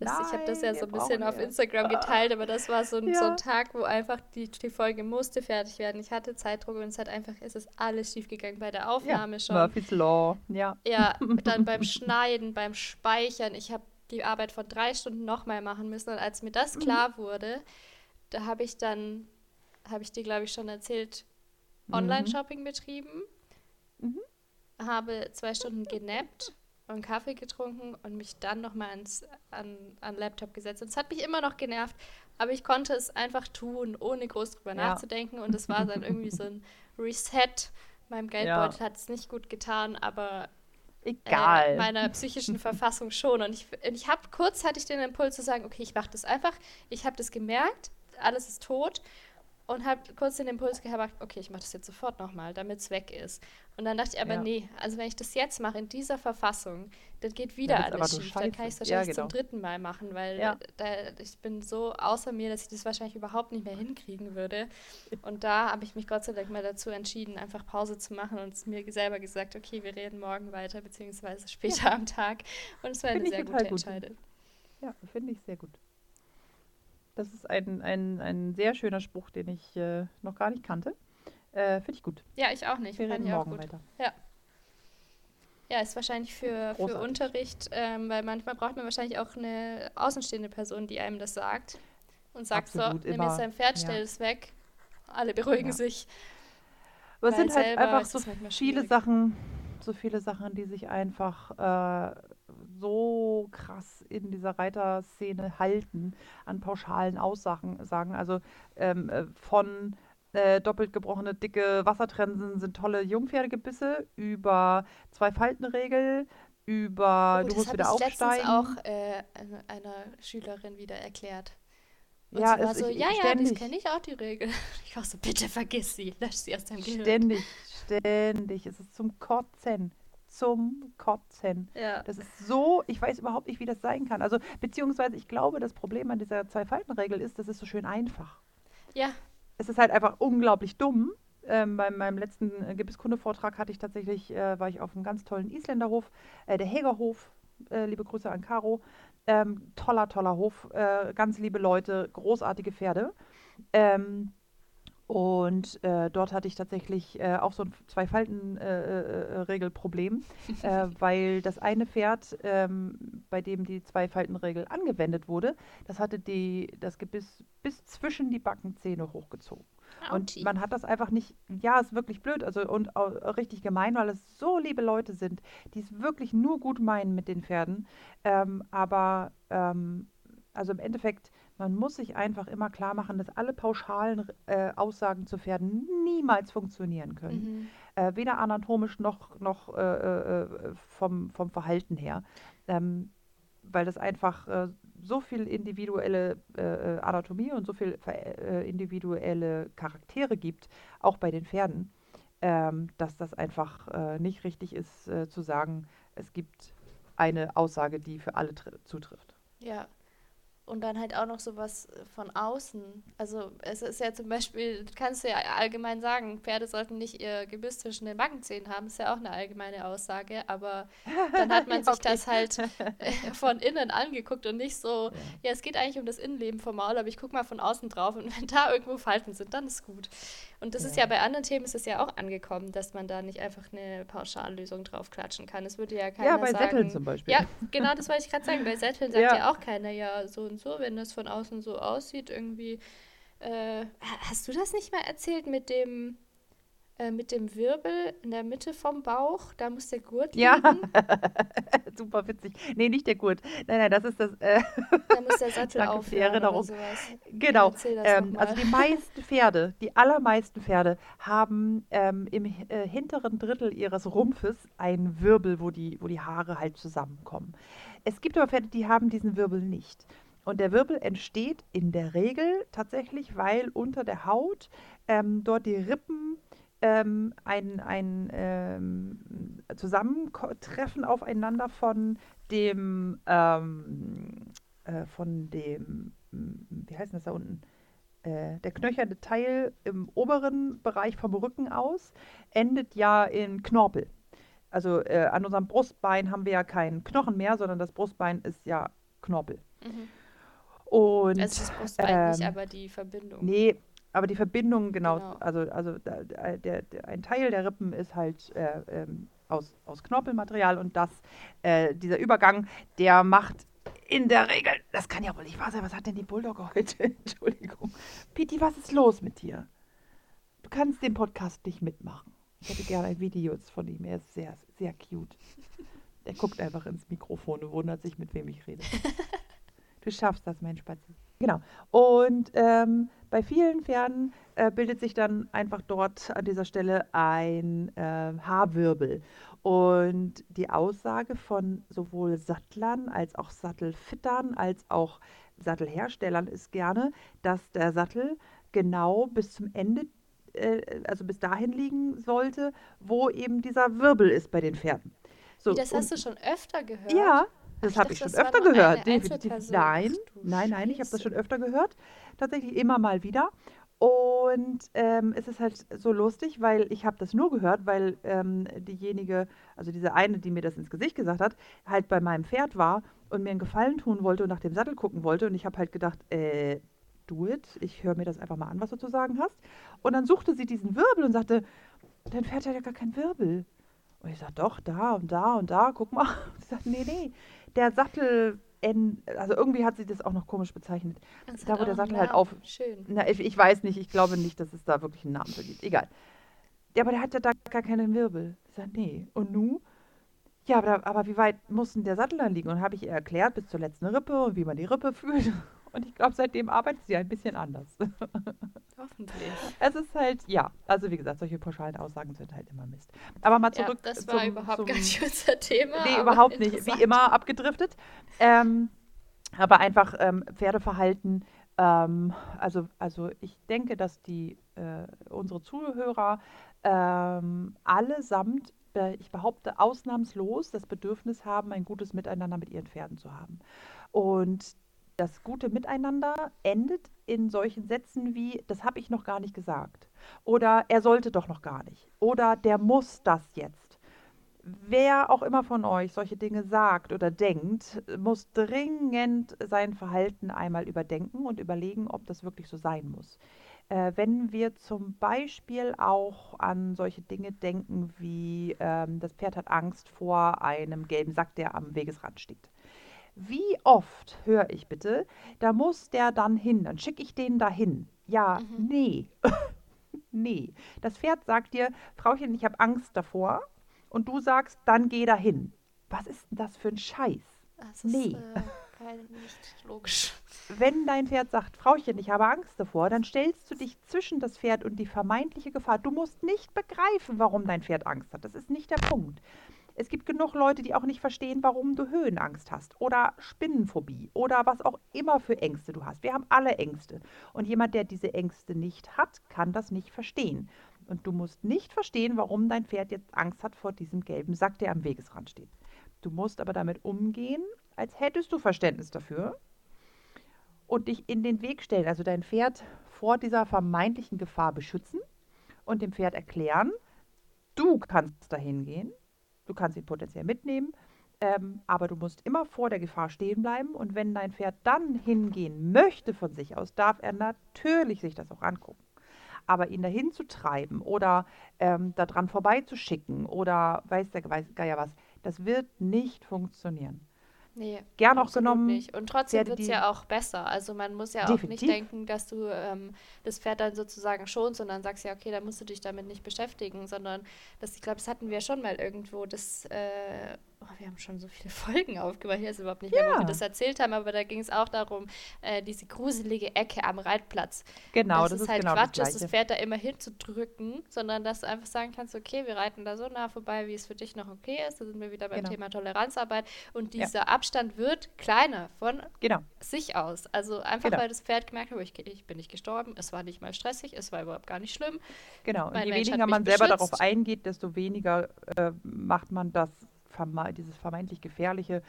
[SPEAKER 2] Das, ich habe das ja
[SPEAKER 3] Nein,
[SPEAKER 2] so ein bisschen auf
[SPEAKER 3] ja.
[SPEAKER 2] Instagram geteilt, aber das war so ein, so
[SPEAKER 3] Ja.
[SPEAKER 2] ein Tag, wo einfach die, die Folge musste fertig werden. Ich hatte Zeitdruck und es hat einfach, es ist alles schiefgegangen bei der
[SPEAKER 3] Ja,
[SPEAKER 2] Aufnahme schon.
[SPEAKER 3] Murphy's Law, ja.
[SPEAKER 2] Ja, dann beim Schneiden, beim Speichern. Ich habe die Arbeit von drei Stunden nochmal machen müssen. Und als mir das klar wurde, da habe ich dann, habe ich dir, glaube ich, schon erzählt, Online-Shopping betrieben,
[SPEAKER 3] Mhm.
[SPEAKER 2] habe zwei Stunden genappt und Kaffee getrunken und mich dann nochmal ans an, an Laptop gesetzt. Und es hat mich immer noch genervt, aber ich konnte es einfach tun, ohne groß drüber
[SPEAKER 3] Ja.
[SPEAKER 2] nachzudenken. Und es war dann irgendwie so ein Reset. Meinem Geldbeutel hat es nicht gut getan, aber
[SPEAKER 3] Egal.
[SPEAKER 2] äh, meiner psychischen Verfassung schon. Und ich, ich habe kurz hatte ich den Impuls zu sagen, okay, ich mache das einfach. Ich habe das gemerkt, alles ist tot und habe kurz den Impuls gehabt, okay, ich mache das jetzt sofort nochmal, damit es weg ist. Und dann dachte ich aber,
[SPEAKER 3] Ja.
[SPEAKER 2] nee, also wenn ich das jetzt mache, in dieser Verfassung, dann geht wieder
[SPEAKER 3] wird's
[SPEAKER 2] alles schief. Dann kann ich es
[SPEAKER 3] scheiße. Ja,
[SPEAKER 2] wahrscheinlich zum
[SPEAKER 3] genau.
[SPEAKER 2] dritten Mal machen, weil
[SPEAKER 3] Ja.
[SPEAKER 2] da, ich bin so außer mir, dass ich das wahrscheinlich überhaupt nicht mehr hinkriegen würde. Und da habe ich mich Gott sei Dank mal dazu entschieden, einfach Pause zu machen und mir selber gesagt, okay, wir reden morgen weiter, beziehungsweise später am Tag. Und es war eine
[SPEAKER 3] Finde ich
[SPEAKER 2] sehr gute
[SPEAKER 3] gut.
[SPEAKER 2] Entscheidung.
[SPEAKER 3] Ja, finde ich sehr gut. Das ist ein, ein, ein sehr schöner Spruch, den ich äh, noch gar nicht kannte. Äh, finde ich gut.
[SPEAKER 2] Ja, ich auch nicht.
[SPEAKER 3] Reden
[SPEAKER 2] ich auch
[SPEAKER 3] morgen
[SPEAKER 2] gut.
[SPEAKER 3] weiter.
[SPEAKER 2] Ja, ist wahrscheinlich für, für. Unterricht, ähm, weil manchmal braucht man wahrscheinlich auch eine außenstehende Person, die einem das sagt und sagt
[SPEAKER 3] Absolut,
[SPEAKER 2] so, nimm jetzt dein Pferd,
[SPEAKER 3] Ja.
[SPEAKER 2] stell es weg. Alle beruhigen
[SPEAKER 3] Ja.
[SPEAKER 2] sich.
[SPEAKER 3] Aber es sind halt einfach so viele
[SPEAKER 2] schwierig.
[SPEAKER 3] Sachen, so viele Sachen, die sich einfach äh, so krass in dieser Reiterszene halten, an pauschalen Aussagen sagen. Also ähm, äh, von äh, doppelt gebrochene, dicke Wassertrensen sind tolle Jungpferdegebisse über Zwei-Falten-Regel über
[SPEAKER 2] Oh,
[SPEAKER 3] du
[SPEAKER 2] das
[SPEAKER 3] musst wieder
[SPEAKER 2] ich
[SPEAKER 3] aufsteigen.
[SPEAKER 2] auch äh, einer Schülerin wieder erklärt. Und
[SPEAKER 3] Ja,
[SPEAKER 2] sie war so,
[SPEAKER 3] ich,
[SPEAKER 2] ja, ja, das kenne ich auch, die Regel. Ich war so, bitte vergiss sie, lösch sie aus deinem Gehirn.
[SPEAKER 3] ständig, ständig. Es ist zum Kotzen. Zum Kotzen.
[SPEAKER 2] Ja.
[SPEAKER 3] Das ist so, ich weiß überhaupt nicht, wie das sein kann. Also, beziehungsweise ich glaube, das Problem an dieser Zwei-Falten-Regel ist, das ist so schön einfach.
[SPEAKER 2] Ja,
[SPEAKER 3] Es ist halt einfach unglaublich dumm. Ähm, bei meinem letzten äh, Gebisskunde-Vortrag hatte ich tatsächlich, äh, war ich auf einem ganz tollen Isländerhof, äh, der Hegerhof. Äh, liebe Grüße an Caro. Ähm, toller, toller Hof, äh, ganz liebe Leute, großartige Pferde. Ähm, und äh, dort hatte ich tatsächlich äh, auch so ein Zwei-Falten-Regelproblem, äh, weil das eine Pferd, ähm, bei dem die Zwei-Falten-Regel angewendet wurde, das hatte die, das Gebiss bis zwischen die Backenzähne hochgezogen. Und man hat das einfach nicht, ja, ist wirklich blöd, also und auch richtig gemein, weil es so liebe Leute sind, die es wirklich nur gut meinen mit den Pferden. Ähm, aber ähm, also im Endeffekt, man muss sich einfach immer klar machen, dass alle pauschalen äh, Aussagen zu Pferden niemals funktionieren können.
[SPEAKER 2] Mhm.
[SPEAKER 3] Äh, weder anatomisch noch, noch äh, äh, äh, vom, vom Verhalten her. Ähm, weil das einfach äh, so viel individuelle äh, äh, Anatomie und so viel ver- äh, individuelle Charaktere gibt, auch bei den Pferden, ähm, dass das einfach äh, nicht richtig ist äh, zu sagen, es gibt eine Aussage, die für alle tri- zutrifft.
[SPEAKER 2] Ja. Und dann halt auch noch sowas von außen. Also es ist ja zum Beispiel, kannst du ja allgemein sagen, Pferde sollten nicht ihr Gebiss zwischen den Backenzähnen haben, ist ja auch eine allgemeine Aussage, aber dann hat man
[SPEAKER 3] Ja,
[SPEAKER 2] sich
[SPEAKER 3] okay.
[SPEAKER 2] das halt äh, von innen angeguckt und nicht so,
[SPEAKER 3] Ja.
[SPEAKER 2] ja, es geht eigentlich um das Innenleben vom Maul, aber ich gucke mal von außen drauf und wenn da irgendwo Falten sind, dann ist gut. Und das ist ja
[SPEAKER 3] Ja.
[SPEAKER 2] bei anderen Themen ist es ja auch angekommen, dass man da nicht einfach eine Pauschallösung drauf klatschen kann. Es würde ja keiner
[SPEAKER 3] Ja, bei
[SPEAKER 2] sagen,
[SPEAKER 3] Sätteln zum Beispiel.
[SPEAKER 2] ja, genau, das wollte ich gerade sagen. Bei Sätteln sagt
[SPEAKER 3] Ja.
[SPEAKER 2] ja. auch keiner, ja, so und so, wenn das von außen so aussieht, irgendwie. Äh, ha- hast du das nicht mal erzählt mit dem, äh, mit dem Wirbel in der Mitte vom Bauch? Da muss der Gurt
[SPEAKER 3] Ja.
[SPEAKER 2] liegen.
[SPEAKER 3] Super witzig. Nee, nicht der Gurt. Nein, nein, das ist das. Äh,
[SPEAKER 2] Da muss der Sattel
[SPEAKER 3] Danke
[SPEAKER 2] aufhören
[SPEAKER 3] Erinnerung. Genau. Ähm, also die meisten Pferde, die allermeisten Pferde haben ähm, im äh, hinteren Drittel ihres Rumpfes einen Wirbel, wo die, wo die Haare halt zusammenkommen. Es gibt aber Pferde, die haben diesen Wirbel nicht. Und der Wirbel entsteht in der Regel tatsächlich, weil unter der Haut ähm, dort die Rippen ähm, ein, ein ähm, Zusammentreffen aufeinander von dem, ähm, äh, von dem, m, wie heißt das da unten? Äh, der knöcherne Teil im oberen Bereich vom Rücken aus endet ja in Knorpel. Also äh, an unserem Brustbein haben wir ja keinen Knochen mehr, sondern das Brustbein ist ja Knorpel.
[SPEAKER 2] Mhm.
[SPEAKER 3] Und
[SPEAKER 2] Also das Brustbein nicht,
[SPEAKER 3] ähm,
[SPEAKER 2] aber die Verbindung.
[SPEAKER 3] Nee, aber die Verbindung, genau,
[SPEAKER 2] Genau.
[SPEAKER 3] also, also da, der, der, ein Teil der Rippen ist halt äh, ähm, aus, aus Knorpelmaterial und das, äh, dieser Übergang, der macht in der Regel, das kann ja wohl nicht wahr sein, was hat denn die Bulldogge heute? Entschuldigung. Piti, was ist los mit dir? Du kannst den Podcast nicht mitmachen. Ich hätte gerne ein Video von ihm, er ist sehr, sehr cute. Der guckt einfach ins Mikrofon und wundert sich, mit wem ich rede. Du schaffst das, mein Spatzi. Genau. Und ähm, bei vielen Pferden äh, bildet sich dann einfach dort an dieser Stelle ein äh, Haarwirbel. Und die Aussage von sowohl Sattlern als auch Sattelfittern als auch Sattelherstellern ist gerne, dass der Sattel genau bis zum Ende, äh, also bis dahin liegen sollte, wo eben dieser Wirbel ist bei den Pferden. So,
[SPEAKER 2] Wie, das hast du schon öfter gehört?
[SPEAKER 3] ja, das habe ich schon öfter gehört. Definitiv. Nein, nein, nein, ich habe das schon öfter gehört. Tatsächlich immer mal wieder. Und ähm, es ist halt so lustig, weil ich habe das nur gehört, weil ähm, diejenige, also diese eine, die mir das ins Gesicht gesagt hat, halt bei meinem Pferd war und mir einen Gefallen tun wollte und nach dem Sattel gucken wollte. Und ich habe halt gedacht, äh, do it. Ich höre mir das einfach mal an, was du zu sagen hast. Und dann suchte sie diesen Wirbel und sagte, dein Pferd hat ja gar keinen Wirbel. Und ich sage, doch, da und da und da, guck mal. Und sie sagt, nee, nee, der Sattel, en- also irgendwie hat sie das auch noch komisch bezeichnet.
[SPEAKER 2] Das
[SPEAKER 3] Da, wo der Sattel halt auf-
[SPEAKER 2] Schön.
[SPEAKER 3] Na, ich, ich weiß nicht, ich glaube nicht, dass es da wirklich einen Namen für gibt. Egal. Ja, aber der hat ja da gar keinen Wirbel. Ich sage, nee. Und nu? Ja, aber, aber wie weit muss denn der Sattel dann liegen? Und habe ich ihr erklärt, bis zur letzten Rippe und wie man die Rippe fühlt. Und ich glaube, seitdem arbeitet sie ein bisschen anders.
[SPEAKER 2] Hoffentlich.
[SPEAKER 3] Es ist halt, ja, also wie gesagt, solche pauschalen Aussagen sind halt immer Mist. Aber mal
[SPEAKER 2] Ja,
[SPEAKER 3] zurück
[SPEAKER 2] das war
[SPEAKER 3] zum,
[SPEAKER 2] überhaupt
[SPEAKER 3] zum
[SPEAKER 2] gar nicht unser Thema.
[SPEAKER 3] Nee, überhaupt nicht. Wie immer abgedriftet. Ähm, aber einfach ähm, Pferdeverhalten. Ähm, also, also ich denke, dass die äh, unsere Zuhörer ähm, allesamt, äh, ich behaupte ausnahmslos, das Bedürfnis haben, ein gutes Miteinander mit ihren Pferden zu haben. Und das gute Miteinander endet in solchen Sätzen wie, das habe ich noch gar nicht gesagt. Oder er sollte doch noch gar nicht. Oder der muss das jetzt. Wer auch immer von euch solche Dinge sagt oder denkt, muss dringend sein Verhalten einmal überdenken und überlegen, ob das wirklich so sein muss. Äh, wenn wir zum Beispiel auch an solche Dinge denken wie ähm, das Pferd hat Angst vor einem gelben Sack, der am Wegesrand steht. Wie oft höre ich bitte, da muss der dann hin, dann schicke ich den dahin. Ja,
[SPEAKER 2] Mhm.
[SPEAKER 3] nee. nee. Das Pferd sagt dir, Frauchen, ich habe Angst davor. Und du sagst, dann geh dahin. Was ist denn das für ein Scheiß?
[SPEAKER 2] Das ist
[SPEAKER 3] Nee.
[SPEAKER 2] äh, kein, nicht logisch.
[SPEAKER 3] Wenn dein Pferd sagt, Frauchen, ich habe Angst davor, dann stellst du dich zwischen das Pferd und die vermeintliche Gefahr. Du musst nicht begreifen, warum dein Pferd Angst hat. Das ist nicht der Punkt. Es gibt genug Leute, die auch nicht verstehen, warum du Höhenangst hast oder Spinnenphobie oder was auch immer für Ängste du hast. Wir haben alle Ängste. Und jemand, der diese Ängste nicht hat, kann das nicht verstehen. Und du musst nicht verstehen, warum dein Pferd jetzt Angst hat vor diesem gelben Sack, der am Wegesrand steht. Du musst aber damit umgehen, als hättest du Verständnis dafür und dich in den Weg stellen, also dein Pferd vor dieser vermeintlichen Gefahr beschützen und dem Pferd erklären, du kannst dahin gehen, du kannst ihn potenziell mitnehmen, ähm, aber du musst immer vor der Gefahr stehen bleiben und wenn dein Pferd dann hingehen möchte von sich aus, darf er natürlich sich das auch angucken. Aber ihn dahin zu treiben oder ähm, daran vorbeizuschicken oder weiß der Geier was, das wird nicht funktionieren.
[SPEAKER 2] Nee,
[SPEAKER 3] Gern auch genommen
[SPEAKER 2] nicht. Und trotzdem wird es ja auch besser. Also man muss ja auch
[SPEAKER 3] Definitiv.
[SPEAKER 2] nicht denken, dass du ähm, das Pferd dann sozusagen schonst und dann sagst ja, okay, dann musst du dich damit nicht beschäftigen, sondern das, ich glaube, das hatten wir schon mal irgendwo, das, äh, oh, wir haben schon so viele Folgen aufgemacht, ich weiß überhaupt nicht mehr, wo wir
[SPEAKER 3] Ja.
[SPEAKER 2] das erzählt haben, aber da ging es auch darum, äh, diese gruselige Ecke am Reitplatz.
[SPEAKER 3] Genau,
[SPEAKER 2] dass
[SPEAKER 3] das
[SPEAKER 2] es
[SPEAKER 3] ist
[SPEAKER 2] halt
[SPEAKER 3] genau
[SPEAKER 2] Quatsch
[SPEAKER 3] das
[SPEAKER 2] ist, das. Pferd da immer hinzudrücken, sondern dass du einfach sagen kannst, okay, wir reiten da so nah vorbei, wie es für dich noch okay ist. Da sind wir wieder beim
[SPEAKER 3] Genau.
[SPEAKER 2] Thema Toleranzarbeit. Und
[SPEAKER 3] Ja.
[SPEAKER 2] dieser Abstand wird kleiner von
[SPEAKER 3] Genau.
[SPEAKER 2] sich aus. Also einfach,
[SPEAKER 3] Genau.
[SPEAKER 2] weil das Pferd gemerkt hat, ich, ich bin nicht gestorben, es war nicht mal stressig, es war überhaupt gar nicht schlimm.
[SPEAKER 3] Genau, und
[SPEAKER 2] Mein
[SPEAKER 3] je
[SPEAKER 2] Mensch
[SPEAKER 3] weniger man selber
[SPEAKER 2] beschützt.
[SPEAKER 3] darauf eingeht, desto weniger äh, macht man das, verme dieses vermeintlich Gefährliche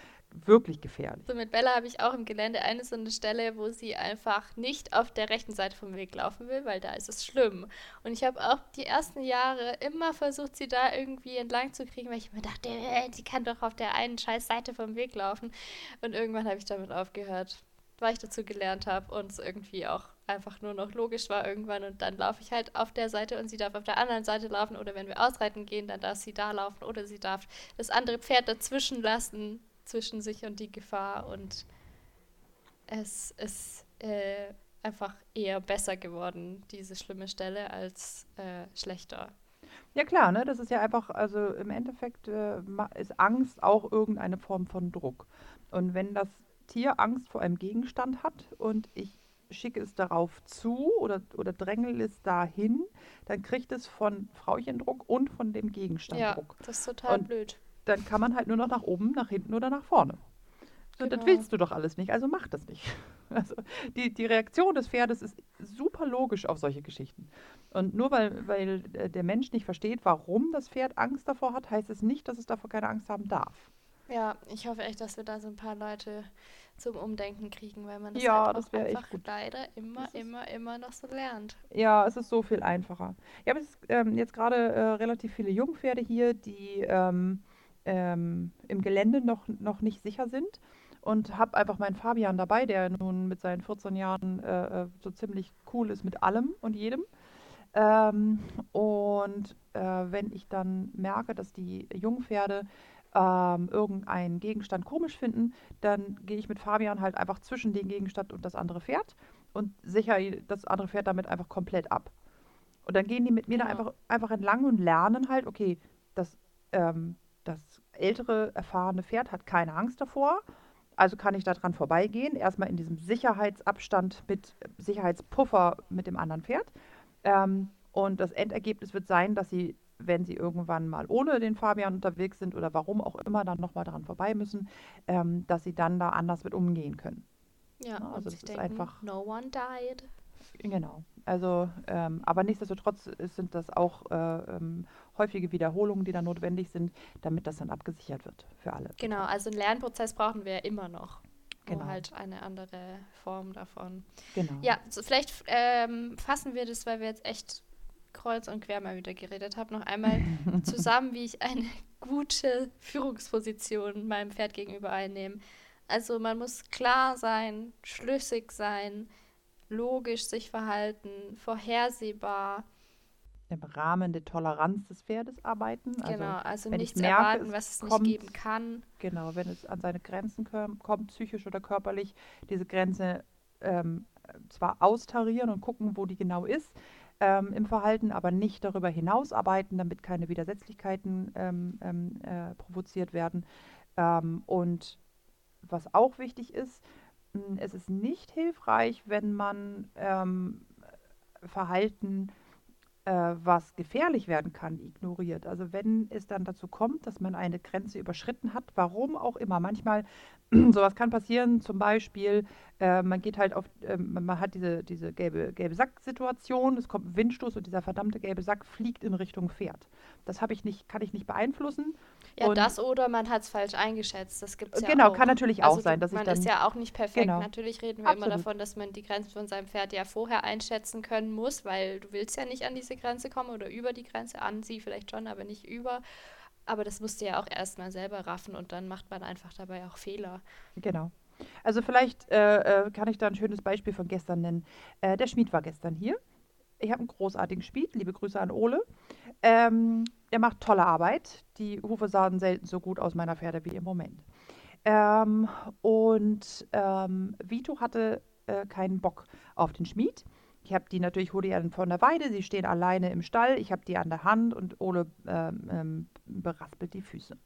[SPEAKER 3] wirklich gefährlich.
[SPEAKER 2] So mit Bella habe ich auch im Gelände eine so eine Stelle, wo sie einfach nicht auf der rechten Seite vom Weg laufen will, weil da ist es schlimm. Und ich habe auch die ersten Jahre immer versucht, sie da irgendwie entlang zu kriegen, weil ich mir dachte, äh, die kann doch auf der einen scheiß Seite vom Weg laufen. Und irgendwann habe ich damit aufgehört, weil ich dazu gelernt habe und es irgendwie auch einfach nur noch logisch war irgendwann. Und dann laufe ich halt auf der Seite und sie darf auf der anderen Seite laufen. Oder wenn wir ausreiten gehen, dann darf sie da laufen oder sie darf das andere Pferd dazwischen lassen, zwischen sich und die Gefahr. Und es ist äh, einfach eher besser geworden, diese schlimme Stelle, als äh, schlechter.
[SPEAKER 3] Ja klar, ne? Das ist ja einfach, also im Endeffekt äh, ist Angst auch irgendeine Form von Druck. Und wenn das Tier Angst vor einem Gegenstand hat und ich schicke es darauf zu oder, oder drängel es dahin, dann kriegt es von Frauchen Druck und von dem Gegenstand
[SPEAKER 2] Ja,
[SPEAKER 3] Druck.
[SPEAKER 2] das ist total
[SPEAKER 3] Und
[SPEAKER 2] blöd.
[SPEAKER 3] Dann kann man halt nur noch nach oben, nach hinten oder nach vorne. So, das
[SPEAKER 2] Genau.
[SPEAKER 3] willst du doch alles nicht, also mach das nicht. Also die, die Reaktion des Pferdes ist super logisch auf solche Geschichten. Und nur weil, weil äh, der Mensch nicht versteht, warum das Pferd Angst davor hat, heißt es nicht, dass es davor keine Angst haben darf.
[SPEAKER 2] Ja, ich hoffe echt, dass wir da so ein paar Leute zum Umdenken kriegen, weil man das
[SPEAKER 3] Ja,
[SPEAKER 2] halt
[SPEAKER 3] das
[SPEAKER 2] einfach leider immer,
[SPEAKER 3] Das
[SPEAKER 2] immer, immer noch so lernt.
[SPEAKER 3] Ja, es ist so viel einfacher. Ich habe jetzt, ähm, jetzt gerade äh, relativ viele Jungpferde hier, die ähm, ähm, im Gelände noch, noch nicht sicher sind. Und habe einfach meinen Fabian dabei, der nun mit seinen 14 Jahren äh, äh, so ziemlich cool ist mit allem und jedem. Ähm, und äh, wenn ich dann merke, dass die Jungpferde ähm, irgendeinen Gegenstand komisch finden, dann gehe ich mit Fabian halt einfach zwischen den Gegenstand und das andere Pferd und sichere das andere Pferd damit einfach komplett ab. Und dann gehen die mit mir da
[SPEAKER 2] Genau.
[SPEAKER 3] einfach, einfach entlang und lernen halt, okay, das, ähm, das ältere, erfahrene Pferd hat keine Angst davor, Also kann ich daran vorbeigehen, erstmal in diesem Sicherheitsabstand mit Sicherheitspuffer mit dem anderen Pferd. Ähm, und das Endergebnis wird sein, dass sie, wenn sie irgendwann mal ohne den Fabian unterwegs sind oder warum auch immer dann nochmal daran vorbei müssen, ähm, dass sie dann da anders mit umgehen können.
[SPEAKER 2] Ja,
[SPEAKER 3] Ja, also das
[SPEAKER 2] sie
[SPEAKER 3] ist
[SPEAKER 2] denken,
[SPEAKER 3] einfach-
[SPEAKER 2] no one died.
[SPEAKER 3] Genau. Also, ähm, aber nichtsdestotrotz sind das auch äh, ähm, häufige Wiederholungen, die dann notwendig sind, damit das dann abgesichert wird für alle.
[SPEAKER 2] Genau, also einen Lernprozess brauchen wir immer noch.
[SPEAKER 3] Genau.
[SPEAKER 2] Halt eine andere Form davon.
[SPEAKER 3] Genau.
[SPEAKER 2] Ja, so vielleicht ähm, fassen wir das, weil wir jetzt echt kreuz und quer mal wieder geredet haben, noch einmal zusammen, wie ich eine gute Führungsposition meinem Pferd gegenüber einnehme. Also man muss klar sein, schlüssig sein, logisch sich verhalten, vorhersehbar.
[SPEAKER 3] Im Rahmen der Toleranz des Pferdes arbeiten. Also,
[SPEAKER 2] genau, also
[SPEAKER 3] wenn ich
[SPEAKER 2] nichts
[SPEAKER 3] merke,
[SPEAKER 2] erwarten, was es nicht
[SPEAKER 3] kommt-
[SPEAKER 2] geben kann.
[SPEAKER 3] Genau, wenn es an seine Grenzen kommt, psychisch oder körperlich, diese Grenze ähm, zwar austarieren und gucken, wo die genau ist ähm, im Verhalten, aber nicht darüber hinaus arbeiten, damit keine Widersetzlichkeiten ähm, ähm, äh, provoziert werden. Ähm, und was auch wichtig ist, es ist nicht hilfreich, wenn man ähm, Verhalten was gefährlich werden kann, ignoriert. Also wenn es dann dazu kommt, dass man eine Grenze überschritten hat, warum auch immer. Manchmal, sowas kann passieren, zum Beispiel, äh, man geht halt auf, äh, man hat diese, diese gelbe, gelbe Sack-Situation, es kommt ein Windstoß und dieser verdammte gelbe Sack fliegt in Richtung Pferd. Das habe ich nicht, kann ich nicht beeinflussen.
[SPEAKER 2] Ja,
[SPEAKER 3] Und-
[SPEAKER 2] das oder man hat es falsch eingeschätzt. Das gibt es ja
[SPEAKER 3] genau,
[SPEAKER 2] auch.
[SPEAKER 3] kann natürlich auch
[SPEAKER 2] Also
[SPEAKER 3] sein, dass ich
[SPEAKER 2] man
[SPEAKER 3] dann
[SPEAKER 2] ist ja auch nicht perfekt.
[SPEAKER 3] Genau.
[SPEAKER 2] Natürlich reden wir immer
[SPEAKER 3] Absolut.
[SPEAKER 2] davon, dass man die Grenzen von seinem Pferd ja vorher einschätzen können muss, weil du willst ja nicht an diese Grenze kommen oder über die Grenze, an sie vielleicht schon, aber nicht über. Aber das musst du ja auch erstmal selber raffen und dann macht man einfach dabei auch Fehler.
[SPEAKER 3] Genau. Also vielleicht äh, äh, kann ich da ein schönes Beispiel von gestern nennen. Äh, der Schmied war gestern hier. Ich habe einen großartigen Schmied. Liebe Grüße an Ole. Ähm, er macht tolle Arbeit. Die Hufe sahen selten so gut aus meiner Pferde wie im Moment. Ähm, und ähm, Vito hatte äh, keinen Bock auf den Schmied. Ich habe die natürlich, hole die von der Weide. Sie stehen alleine im Stall. Ich habe die an der Hand und Ole ähm, ähm, beraspelt die Füße.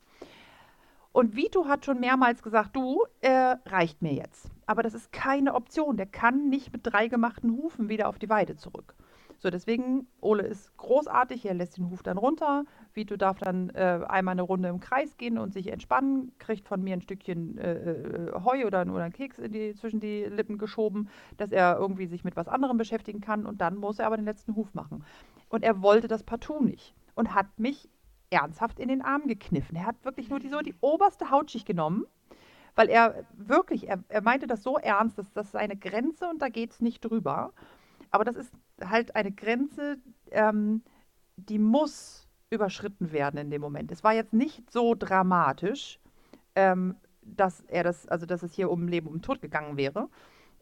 [SPEAKER 3] Und Vito hat schon mehrmals gesagt, du, äh, reicht mir jetzt. Aber das ist keine Option. Der kann nicht mit drei gemachten Hufen wieder auf die Weide zurück. So, deswegen, Ole ist großartig, er lässt den Huf dann runter. Vito darf dann äh, einmal eine Runde im Kreis gehen und sich entspannen, kriegt von mir ein Stückchen äh, äh, Heu oder, oder einen Keks die, zwischen die Lippen geschoben, dass er irgendwie sich mit was anderem beschäftigen kann und dann muss er aber den letzten Huf machen. Und er wollte das partout nicht und hat mich ernsthaft in den Arm gekniffen. Er hat wirklich nur die, so die oberste Hautschicht genommen, weil er wirklich, er, er meinte das so ernst, dass das ist eine Grenze und da geht es nicht drüber. Aber das ist halt eine Grenze, ähm, die muss überschritten werden in dem Moment. Es war jetzt nicht so dramatisch, ähm, dass er das, also dass es hier um Leben und Tod gegangen wäre,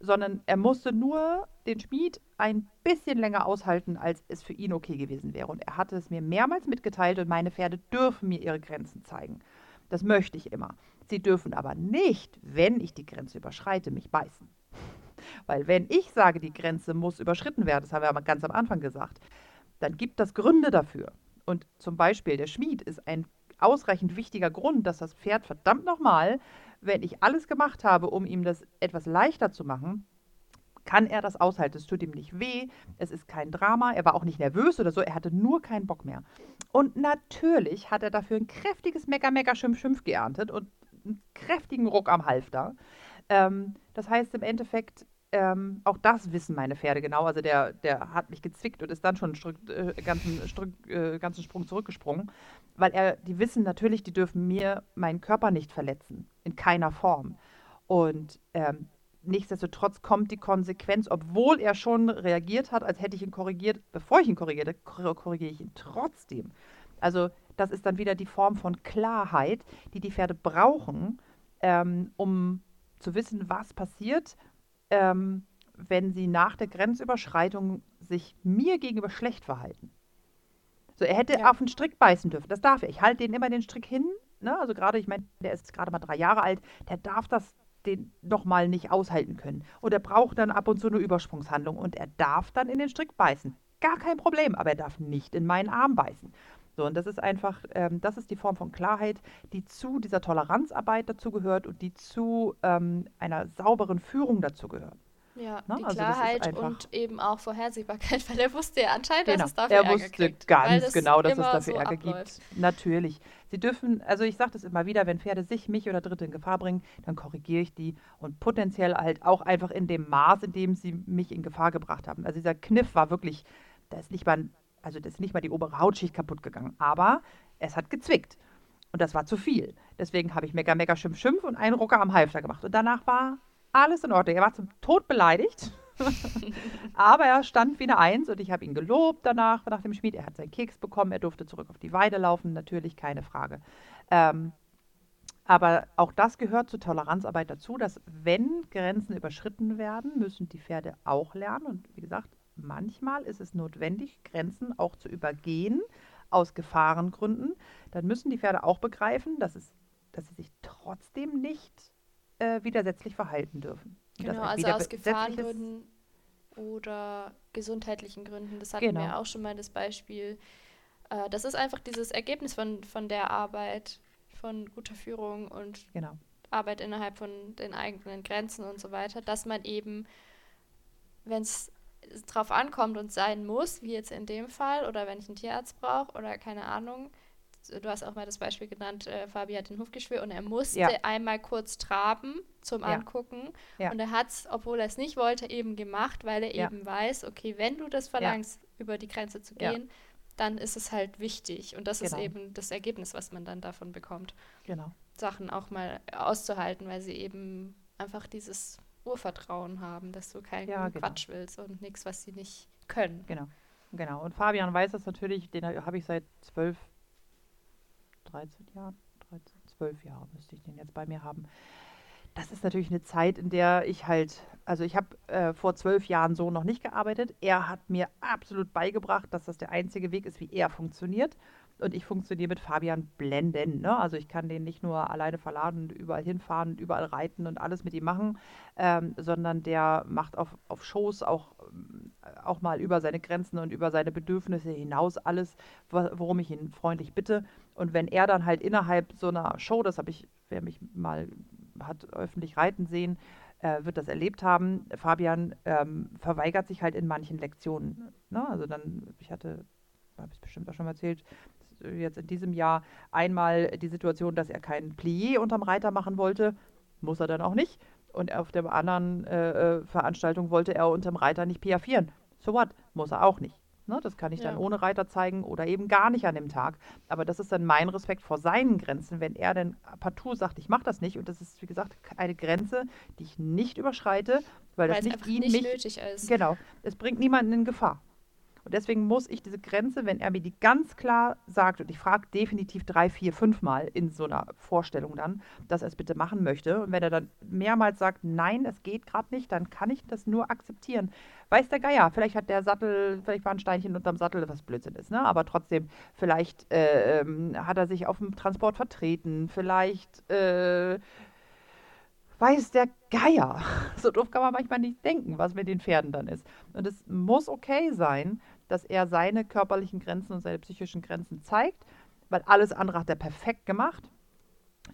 [SPEAKER 3] sondern er musste nur den Schmied ein bisschen länger aushalten, als es für ihn okay gewesen wäre. Und er hatte es mir mehrmals mitgeteilt und meine Pferde dürfen mir ihre Grenzen zeigen. Das möchte ich immer. Sie dürfen aber nicht, wenn ich die Grenze überschreite, mich beißen. Weil wenn ich sage, die Grenze muss überschritten werden, das haben wir aber ganz am Anfang gesagt, dann gibt das Gründe dafür. Und zum Beispiel der Schmied ist ein ausreichend wichtiger Grund, dass das Pferd verdammt nochmal, wenn ich alles gemacht habe, um ihm das etwas leichter zu machen, kann er das aushalten. Es tut ihm nicht weh, es ist kein Drama, er war auch nicht nervös oder so, er hatte nur keinen Bock mehr. Und natürlich hat er dafür ein kräftiges Mecker-Mecker-Schimpf-Schimpf geerntet und einen kräftigen Ruck am Halfter. Ähm, das heißt im Endeffekt, ähm, auch das wissen meine Pferde genau. Also der, der hat mich gezwickt und ist dann schon einen Stück, äh, ganzen, Stück, äh, ganzen Sprung zurückgesprungen. Weil er, die wissen natürlich, die dürfen mir meinen Körper nicht verletzen. In keiner Form. Und ähm, nichtsdestotrotz kommt die Konsequenz, obwohl er schon reagiert hat, als hätte ich ihn korrigiert, bevor ich ihn korrigierte, kor- korrigiere ich ihn trotzdem. Also das ist dann wieder die Form von Klarheit, die die Pferde brauchen, ähm, um zu wissen, was passiert, ähm, wenn sie nach der Grenzüberschreitung sich mir gegenüber schlecht verhalten. So, er hätte
[SPEAKER 2] Ja.
[SPEAKER 3] auf den Strick beißen dürfen. Das darf er. Ich halte den immer den Strick hin. Ne? Also gerade, ich meine, der ist gerade mal drei Jahre alt. Der darf das den nochmal nicht aushalten können. Und er braucht dann ab und zu eine Übersprungshandlung. Und er darf dann in den Strick beißen. Gar kein Problem. Aber er darf nicht in meinen Arm beißen. So, und das ist einfach, ähm, das ist die Form von Klarheit, die zu dieser Toleranzarbeit dazugehört und die zu ähm, einer sauberen Führung dazugehört.
[SPEAKER 2] Ja, ne? die also Klarheit und eben auch Vorhersehbarkeit, weil er wusste ja anscheinend, genau. dass es dafür
[SPEAKER 3] er
[SPEAKER 2] Ärger
[SPEAKER 3] wusste
[SPEAKER 2] kriegt,
[SPEAKER 3] ganz genau, dass es dafür so Ärger abläuft. gibt. Natürlich. Sie dürfen, also ich sage das immer wieder, wenn Pferde sich, mich oder Dritte in Gefahr bringen, dann korrigiere ich die und potenziell halt auch einfach in dem Maß, in dem sie mich in Gefahr gebracht haben. Also dieser Kniff war wirklich, da ist nicht mal, also das ist nicht mal die obere Hautschicht kaputt gegangen, aber es hat gezwickt. Und das war zu viel. Deswegen habe ich mega, mega schimpf, schimpf und einen Rucker am Halfter gemacht. Und danach war alles in Ordnung. Er war zum Tod beleidigt. Aber er stand wie eine Eins und ich habe ihn gelobt danach, nach dem Schmied. Er hat seinen Keks bekommen, er durfte zurück auf die Weide laufen, natürlich keine Frage. Ähm, aber auch das gehört zur Toleranzarbeit dazu, dass wenn Grenzen überschritten werden, müssen die Pferde auch lernen. Und wie gesagt, manchmal ist es notwendig, Grenzen auch zu übergehen aus Gefahrengründen. Dann müssen die Pferde auch begreifen, dass, es, dass sie sich trotzdem nicht äh, widersetzlich verhalten dürfen.
[SPEAKER 2] Genau, also aus Gefahrengründen oder gesundheitlichen Gründen. Das hatten genau. wir auch schon mal das Beispiel. Äh, das ist einfach dieses Ergebnis von, von der Arbeit, von guter Führung und
[SPEAKER 3] genau.
[SPEAKER 2] Arbeit innerhalb von den eigenen Grenzen und so weiter, dass man eben, wenn es drauf ankommt und sein muss, wie jetzt in dem Fall, oder wenn ich einen Tierarzt brauche oder keine Ahnung, du hast auch mal das Beispiel genannt, äh, Fabi hat den Hufgeschwür und er musste ja. einmal kurz traben zum ja. Angucken. Ja. Und er hat es, obwohl er es nicht wollte, eben gemacht, weil er eben weiß, okay, wenn du das verlangst, über die Grenze zu gehen, dann ist es halt wichtig. Und das genau. ist eben das Ergebnis, was man dann davon bekommt.
[SPEAKER 3] Genau.
[SPEAKER 2] Sachen auch mal auszuhalten, weil sie eben einfach dieses Urvertrauen haben, dass du keinen genau. Quatsch willst und nichts, was sie nicht können.
[SPEAKER 3] Genau. Genau. Und Fabian weiß das natürlich, den habe ich seit zwölf 13 Jahren, 13, 12 Jahre müsste ich den jetzt bei mir haben. Das ist natürlich eine Zeit, in der ich halt, also ich habe äh, vor zwölf Jahren so noch nicht gearbeitet. Er hat mir absolut beigebracht, dass das der einzige Weg ist, wie er funktioniert. Und ich funktioniere mit Fabian blenden. Ne? Also ich kann den nicht nur alleine verladen, überall hinfahren, überall reiten und alles mit ihm machen, ähm, sondern der macht auf, auf Shows auch, äh, auch mal über seine Grenzen und über seine Bedürfnisse hinaus alles, worum ich ihn freundlich bitte. Und wenn er dann halt innerhalb so einer Show, das habe ich, wer mich mal hat öffentlich reiten sehen, äh, wird das erlebt haben. Fabian ähm, verweigert sich halt in manchen Lektionen. Ne? Also dann, ich hatte, habe ich es bestimmt auch schon mal erzählt, jetzt in diesem Jahr einmal die Situation, dass er kein Plié unterm Reiter machen wollte. Muss er dann auch nicht. Und auf der anderen äh, äh Veranstaltung wollte er unterm Reiter nicht piaffieren. So what? Muss er auch nicht. Ne, das kann ich dann ohne Reiter zeigen oder eben gar nicht an dem Tag. Aber das ist dann mein Respekt vor seinen Grenzen, wenn er denn partout sagt, ich mache das nicht. Und das ist, wie gesagt, eine Grenze, die ich nicht überschreite, weil, weil das nicht ihn
[SPEAKER 2] nicht
[SPEAKER 3] mich,
[SPEAKER 2] nötig ist.
[SPEAKER 3] Genau, es bringt niemanden in Gefahr. Und deswegen muss ich diese Grenze, wenn er mir die ganz klar sagt, und ich frage definitiv drei, vier, fünf Mal in so einer Vorstellung dann, dass er es bitte machen möchte. Und wenn er dann mehrmals sagt, nein, es geht gerade nicht, dann kann ich das nur akzeptieren. Weiß der Geier, vielleicht hat der Sattel, vielleicht war ein Steinchen unterm Sattel, was Blödsinn ist, ne? Aber trotzdem, vielleicht äh, ähm, hat er sich auf dem Transport vertreten, vielleicht äh, weiß der Geier. So doof kann man manchmal nicht denken, was mit den Pferden dann ist. Und es muss okay sein, dass er seine körperlichen Grenzen und seine psychischen Grenzen zeigt, weil alles andere hat er perfekt gemacht.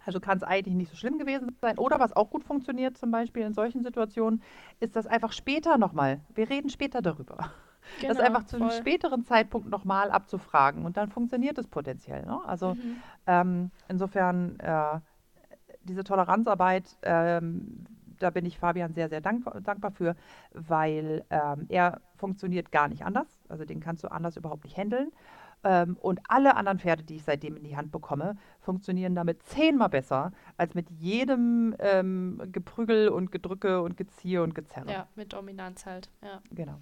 [SPEAKER 3] Also kann es eigentlich nicht so schlimm gewesen sein. Oder was auch gut funktioniert, zum Beispiel in solchen Situationen, ist das einfach später nochmal. Wir reden später darüber. Genau, das einfach zu einem späteren Zeitpunkt nochmal abzufragen und dann funktioniert es potenziell. Ne? Also mhm. ähm, insofern äh, diese Toleranzarbeit ähm, da bin ich Fabian sehr, sehr dank, dankbar für, weil ähm, er funktioniert gar nicht anders. Also den kannst du anders überhaupt nicht handeln. Ähm, und alle anderen Pferde, die ich seitdem in die Hand bekomme, funktionieren damit zehnmal besser als mit jedem ähm, Geprügel und Gedrücke und Geziehe und Gezerre.
[SPEAKER 2] Ja, mit Dominanz halt. Ja.
[SPEAKER 3] Genau.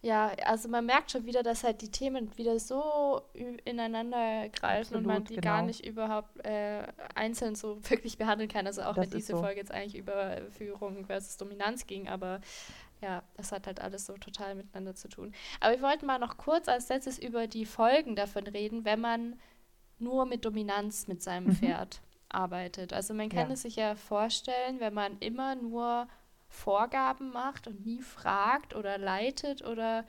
[SPEAKER 2] Ja, also man merkt schon wieder, dass halt die Themen wieder so ineinander greifen Absolut, und man die genau. gar nicht überhaupt äh, einzeln so wirklich behandeln kann. Also auch das wenn diese so. Folge jetzt eigentlich über Führung versus Dominanz ging, aber ja, das hat halt alles so total miteinander zu tun. Aber wir wollten mal noch kurz als letztes über die Folgen davon reden, wenn man nur mit Dominanz mit seinem mhm. Pferd arbeitet. Also man kann ja. es sich ja vorstellen, wenn man immer nur Vorgaben macht und nie fragt oder leitet oder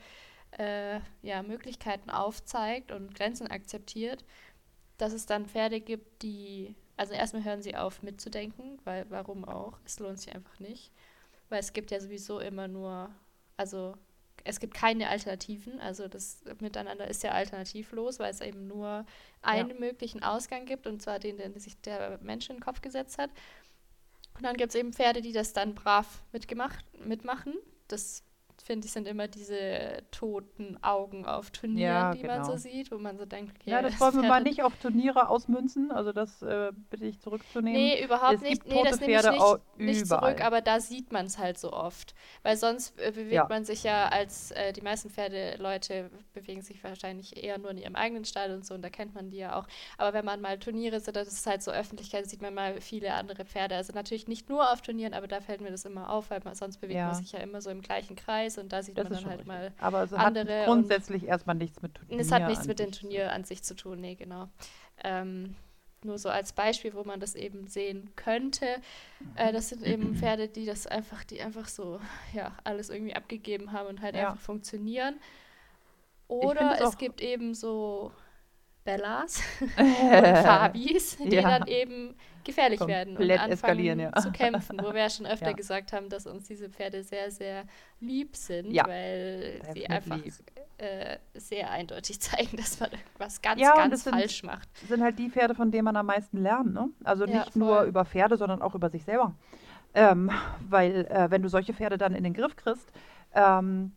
[SPEAKER 2] äh, ja, Möglichkeiten aufzeigt und Grenzen akzeptiert, dass es dann Pferde gibt, die, also erstmal hören sie auf mitzudenken, weil warum auch? Es lohnt sich einfach nicht. Weil es gibt ja sowieso immer nur, also es gibt keine Alternativen. Also das Miteinander ist ja alternativlos, weil es eben nur einen ja. möglichen Ausgang gibt, und zwar den, den sich der Mensch in den Kopf gesetzt hat. Und dann gibt es eben Pferde, die das dann brav mitgemacht, mitmachen. Das finde ich, sind immer diese toten Augen auf Turnieren, ja, die genau. man so genau. sieht, wo man so denkt,
[SPEAKER 3] okay, Ja, das wollen wir mal nicht auf Turniere ausmünzen, also das äh, bitte ich zurückzunehmen.
[SPEAKER 2] Nee, überhaupt es nicht. nee, das nehme ich nicht, nicht zurück, aber da sieht man es halt so oft. Weil sonst äh, bewegt ja. man sich ja als, äh, die meisten Pferdeleute bewegen sich wahrscheinlich eher nur in ihrem eigenen Stall und so, und da kennt man die ja auch. Aber wenn man mal Turniere sieht, das ist halt so Öffentlichkeit, sieht man mal viele andere Pferde. Also natürlich nicht nur auf Turnieren, aber da fällt mir das immer auf, weil man, sonst bewegt ja. man sich ja immer so im gleichen Kreis und da sieht das man dann halt richtig. mal
[SPEAKER 3] Aber es andere. Hat grundsätzlich erstmal nichts mit
[SPEAKER 2] Turnier Es hat nichts mit dem Turnier an sich zu tun, nee, genau. Ähm, nur so als Beispiel, wo man das eben sehen könnte. Äh, das sind eben Pferde, die das einfach, die einfach so, ja, alles irgendwie abgegeben haben und halt ja. einfach funktionionieren. Oder es gibt eben so Bellas und Fabis, die ja. dann eben gefährlich werden und anfangen ja. zu kämpfen, wo wir ja schon öfter ja. gesagt haben, dass uns diese Pferde sehr, sehr lieb sind, weil sie einfach äh, sehr eindeutig zeigen, dass man was ganz, ganz falsch
[SPEAKER 3] sind,
[SPEAKER 2] macht.
[SPEAKER 3] Das sind halt die Pferde, von denen man am meisten lernt. Ne? Also nicht nur über Pferde, sondern auch über sich selber. Ähm, weil äh, wenn du solche Pferde dann in den Griff kriegst, ähm,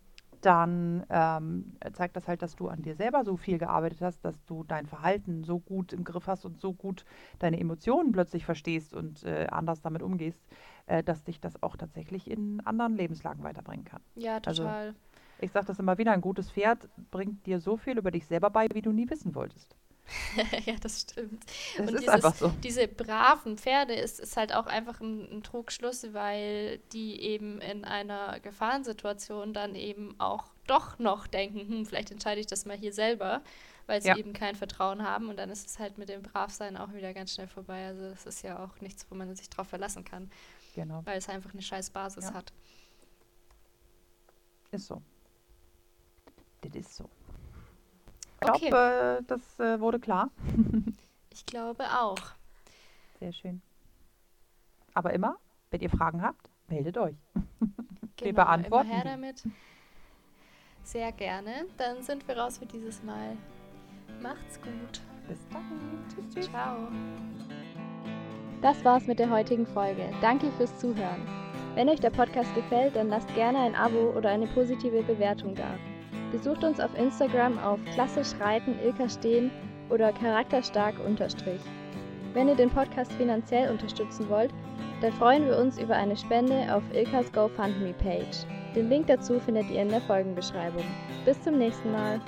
[SPEAKER 3] dann ähm, zeigt das halt, dass du an dir selber so viel gearbeitet hast, dass du dein Verhalten so gut im Griff hast und so gut deine Emotionen plötzlich verstehst und äh, anders damit umgehst, äh, dass dich das auch tatsächlich in anderen Lebenslagen weiterbringen kann.
[SPEAKER 2] Ja, also, total. Also,
[SPEAKER 3] ich sage das immer wieder, ein gutes Pferd bringt dir so viel über dich selber bei, wie du nie wissen wolltest.
[SPEAKER 2] ja, das stimmt.
[SPEAKER 3] Das und ist dieses, einfach so.
[SPEAKER 2] diese braven Pferde ist, ist halt auch einfach ein, ein, Trugschluss, weil die eben in einer Gefahrensituation dann eben auch doch noch denken, hm, vielleicht entscheide ich das mal hier selber, weil sie ja. eben kein Vertrauen haben und dann ist es halt mit dem Bravsein auch wieder ganz schnell vorbei. Also das ist ja auch nichts, wo man sich drauf verlassen kann.
[SPEAKER 3] Genau.
[SPEAKER 2] Weil es einfach eine scheiß Basis ja. hat.
[SPEAKER 3] Ist so. Das ist so glaube, okay. äh, das äh, wurde klar.
[SPEAKER 2] ich glaube auch.
[SPEAKER 3] Sehr schön. Aber immer, wenn ihr Fragen habt, meldet euch.
[SPEAKER 2] Genau, wir beantworten. Immer her damit. Sehr gerne. Dann sind wir raus für dieses Mal. Macht's gut.
[SPEAKER 3] Bis dann. Tschüss, tschüss.
[SPEAKER 2] Ciao. Das war's mit der heutigen Folge. Danke fürs Zuhören. Wenn euch der Podcast gefällt, dann lasst gerne ein Abo oder eine positive Bewertung da. Besucht uns auf Instagram auf klassisch reiten Ilka stehen oder charakterstark unterstrich. Wenn ihr den Podcast finanziell unterstützen wollt, dann freuen wir uns über eine Spende auf Ilkas GoFundMe Page. Den Link dazu findet ihr in der Folgenbeschreibung. Bis zum nächsten Mal.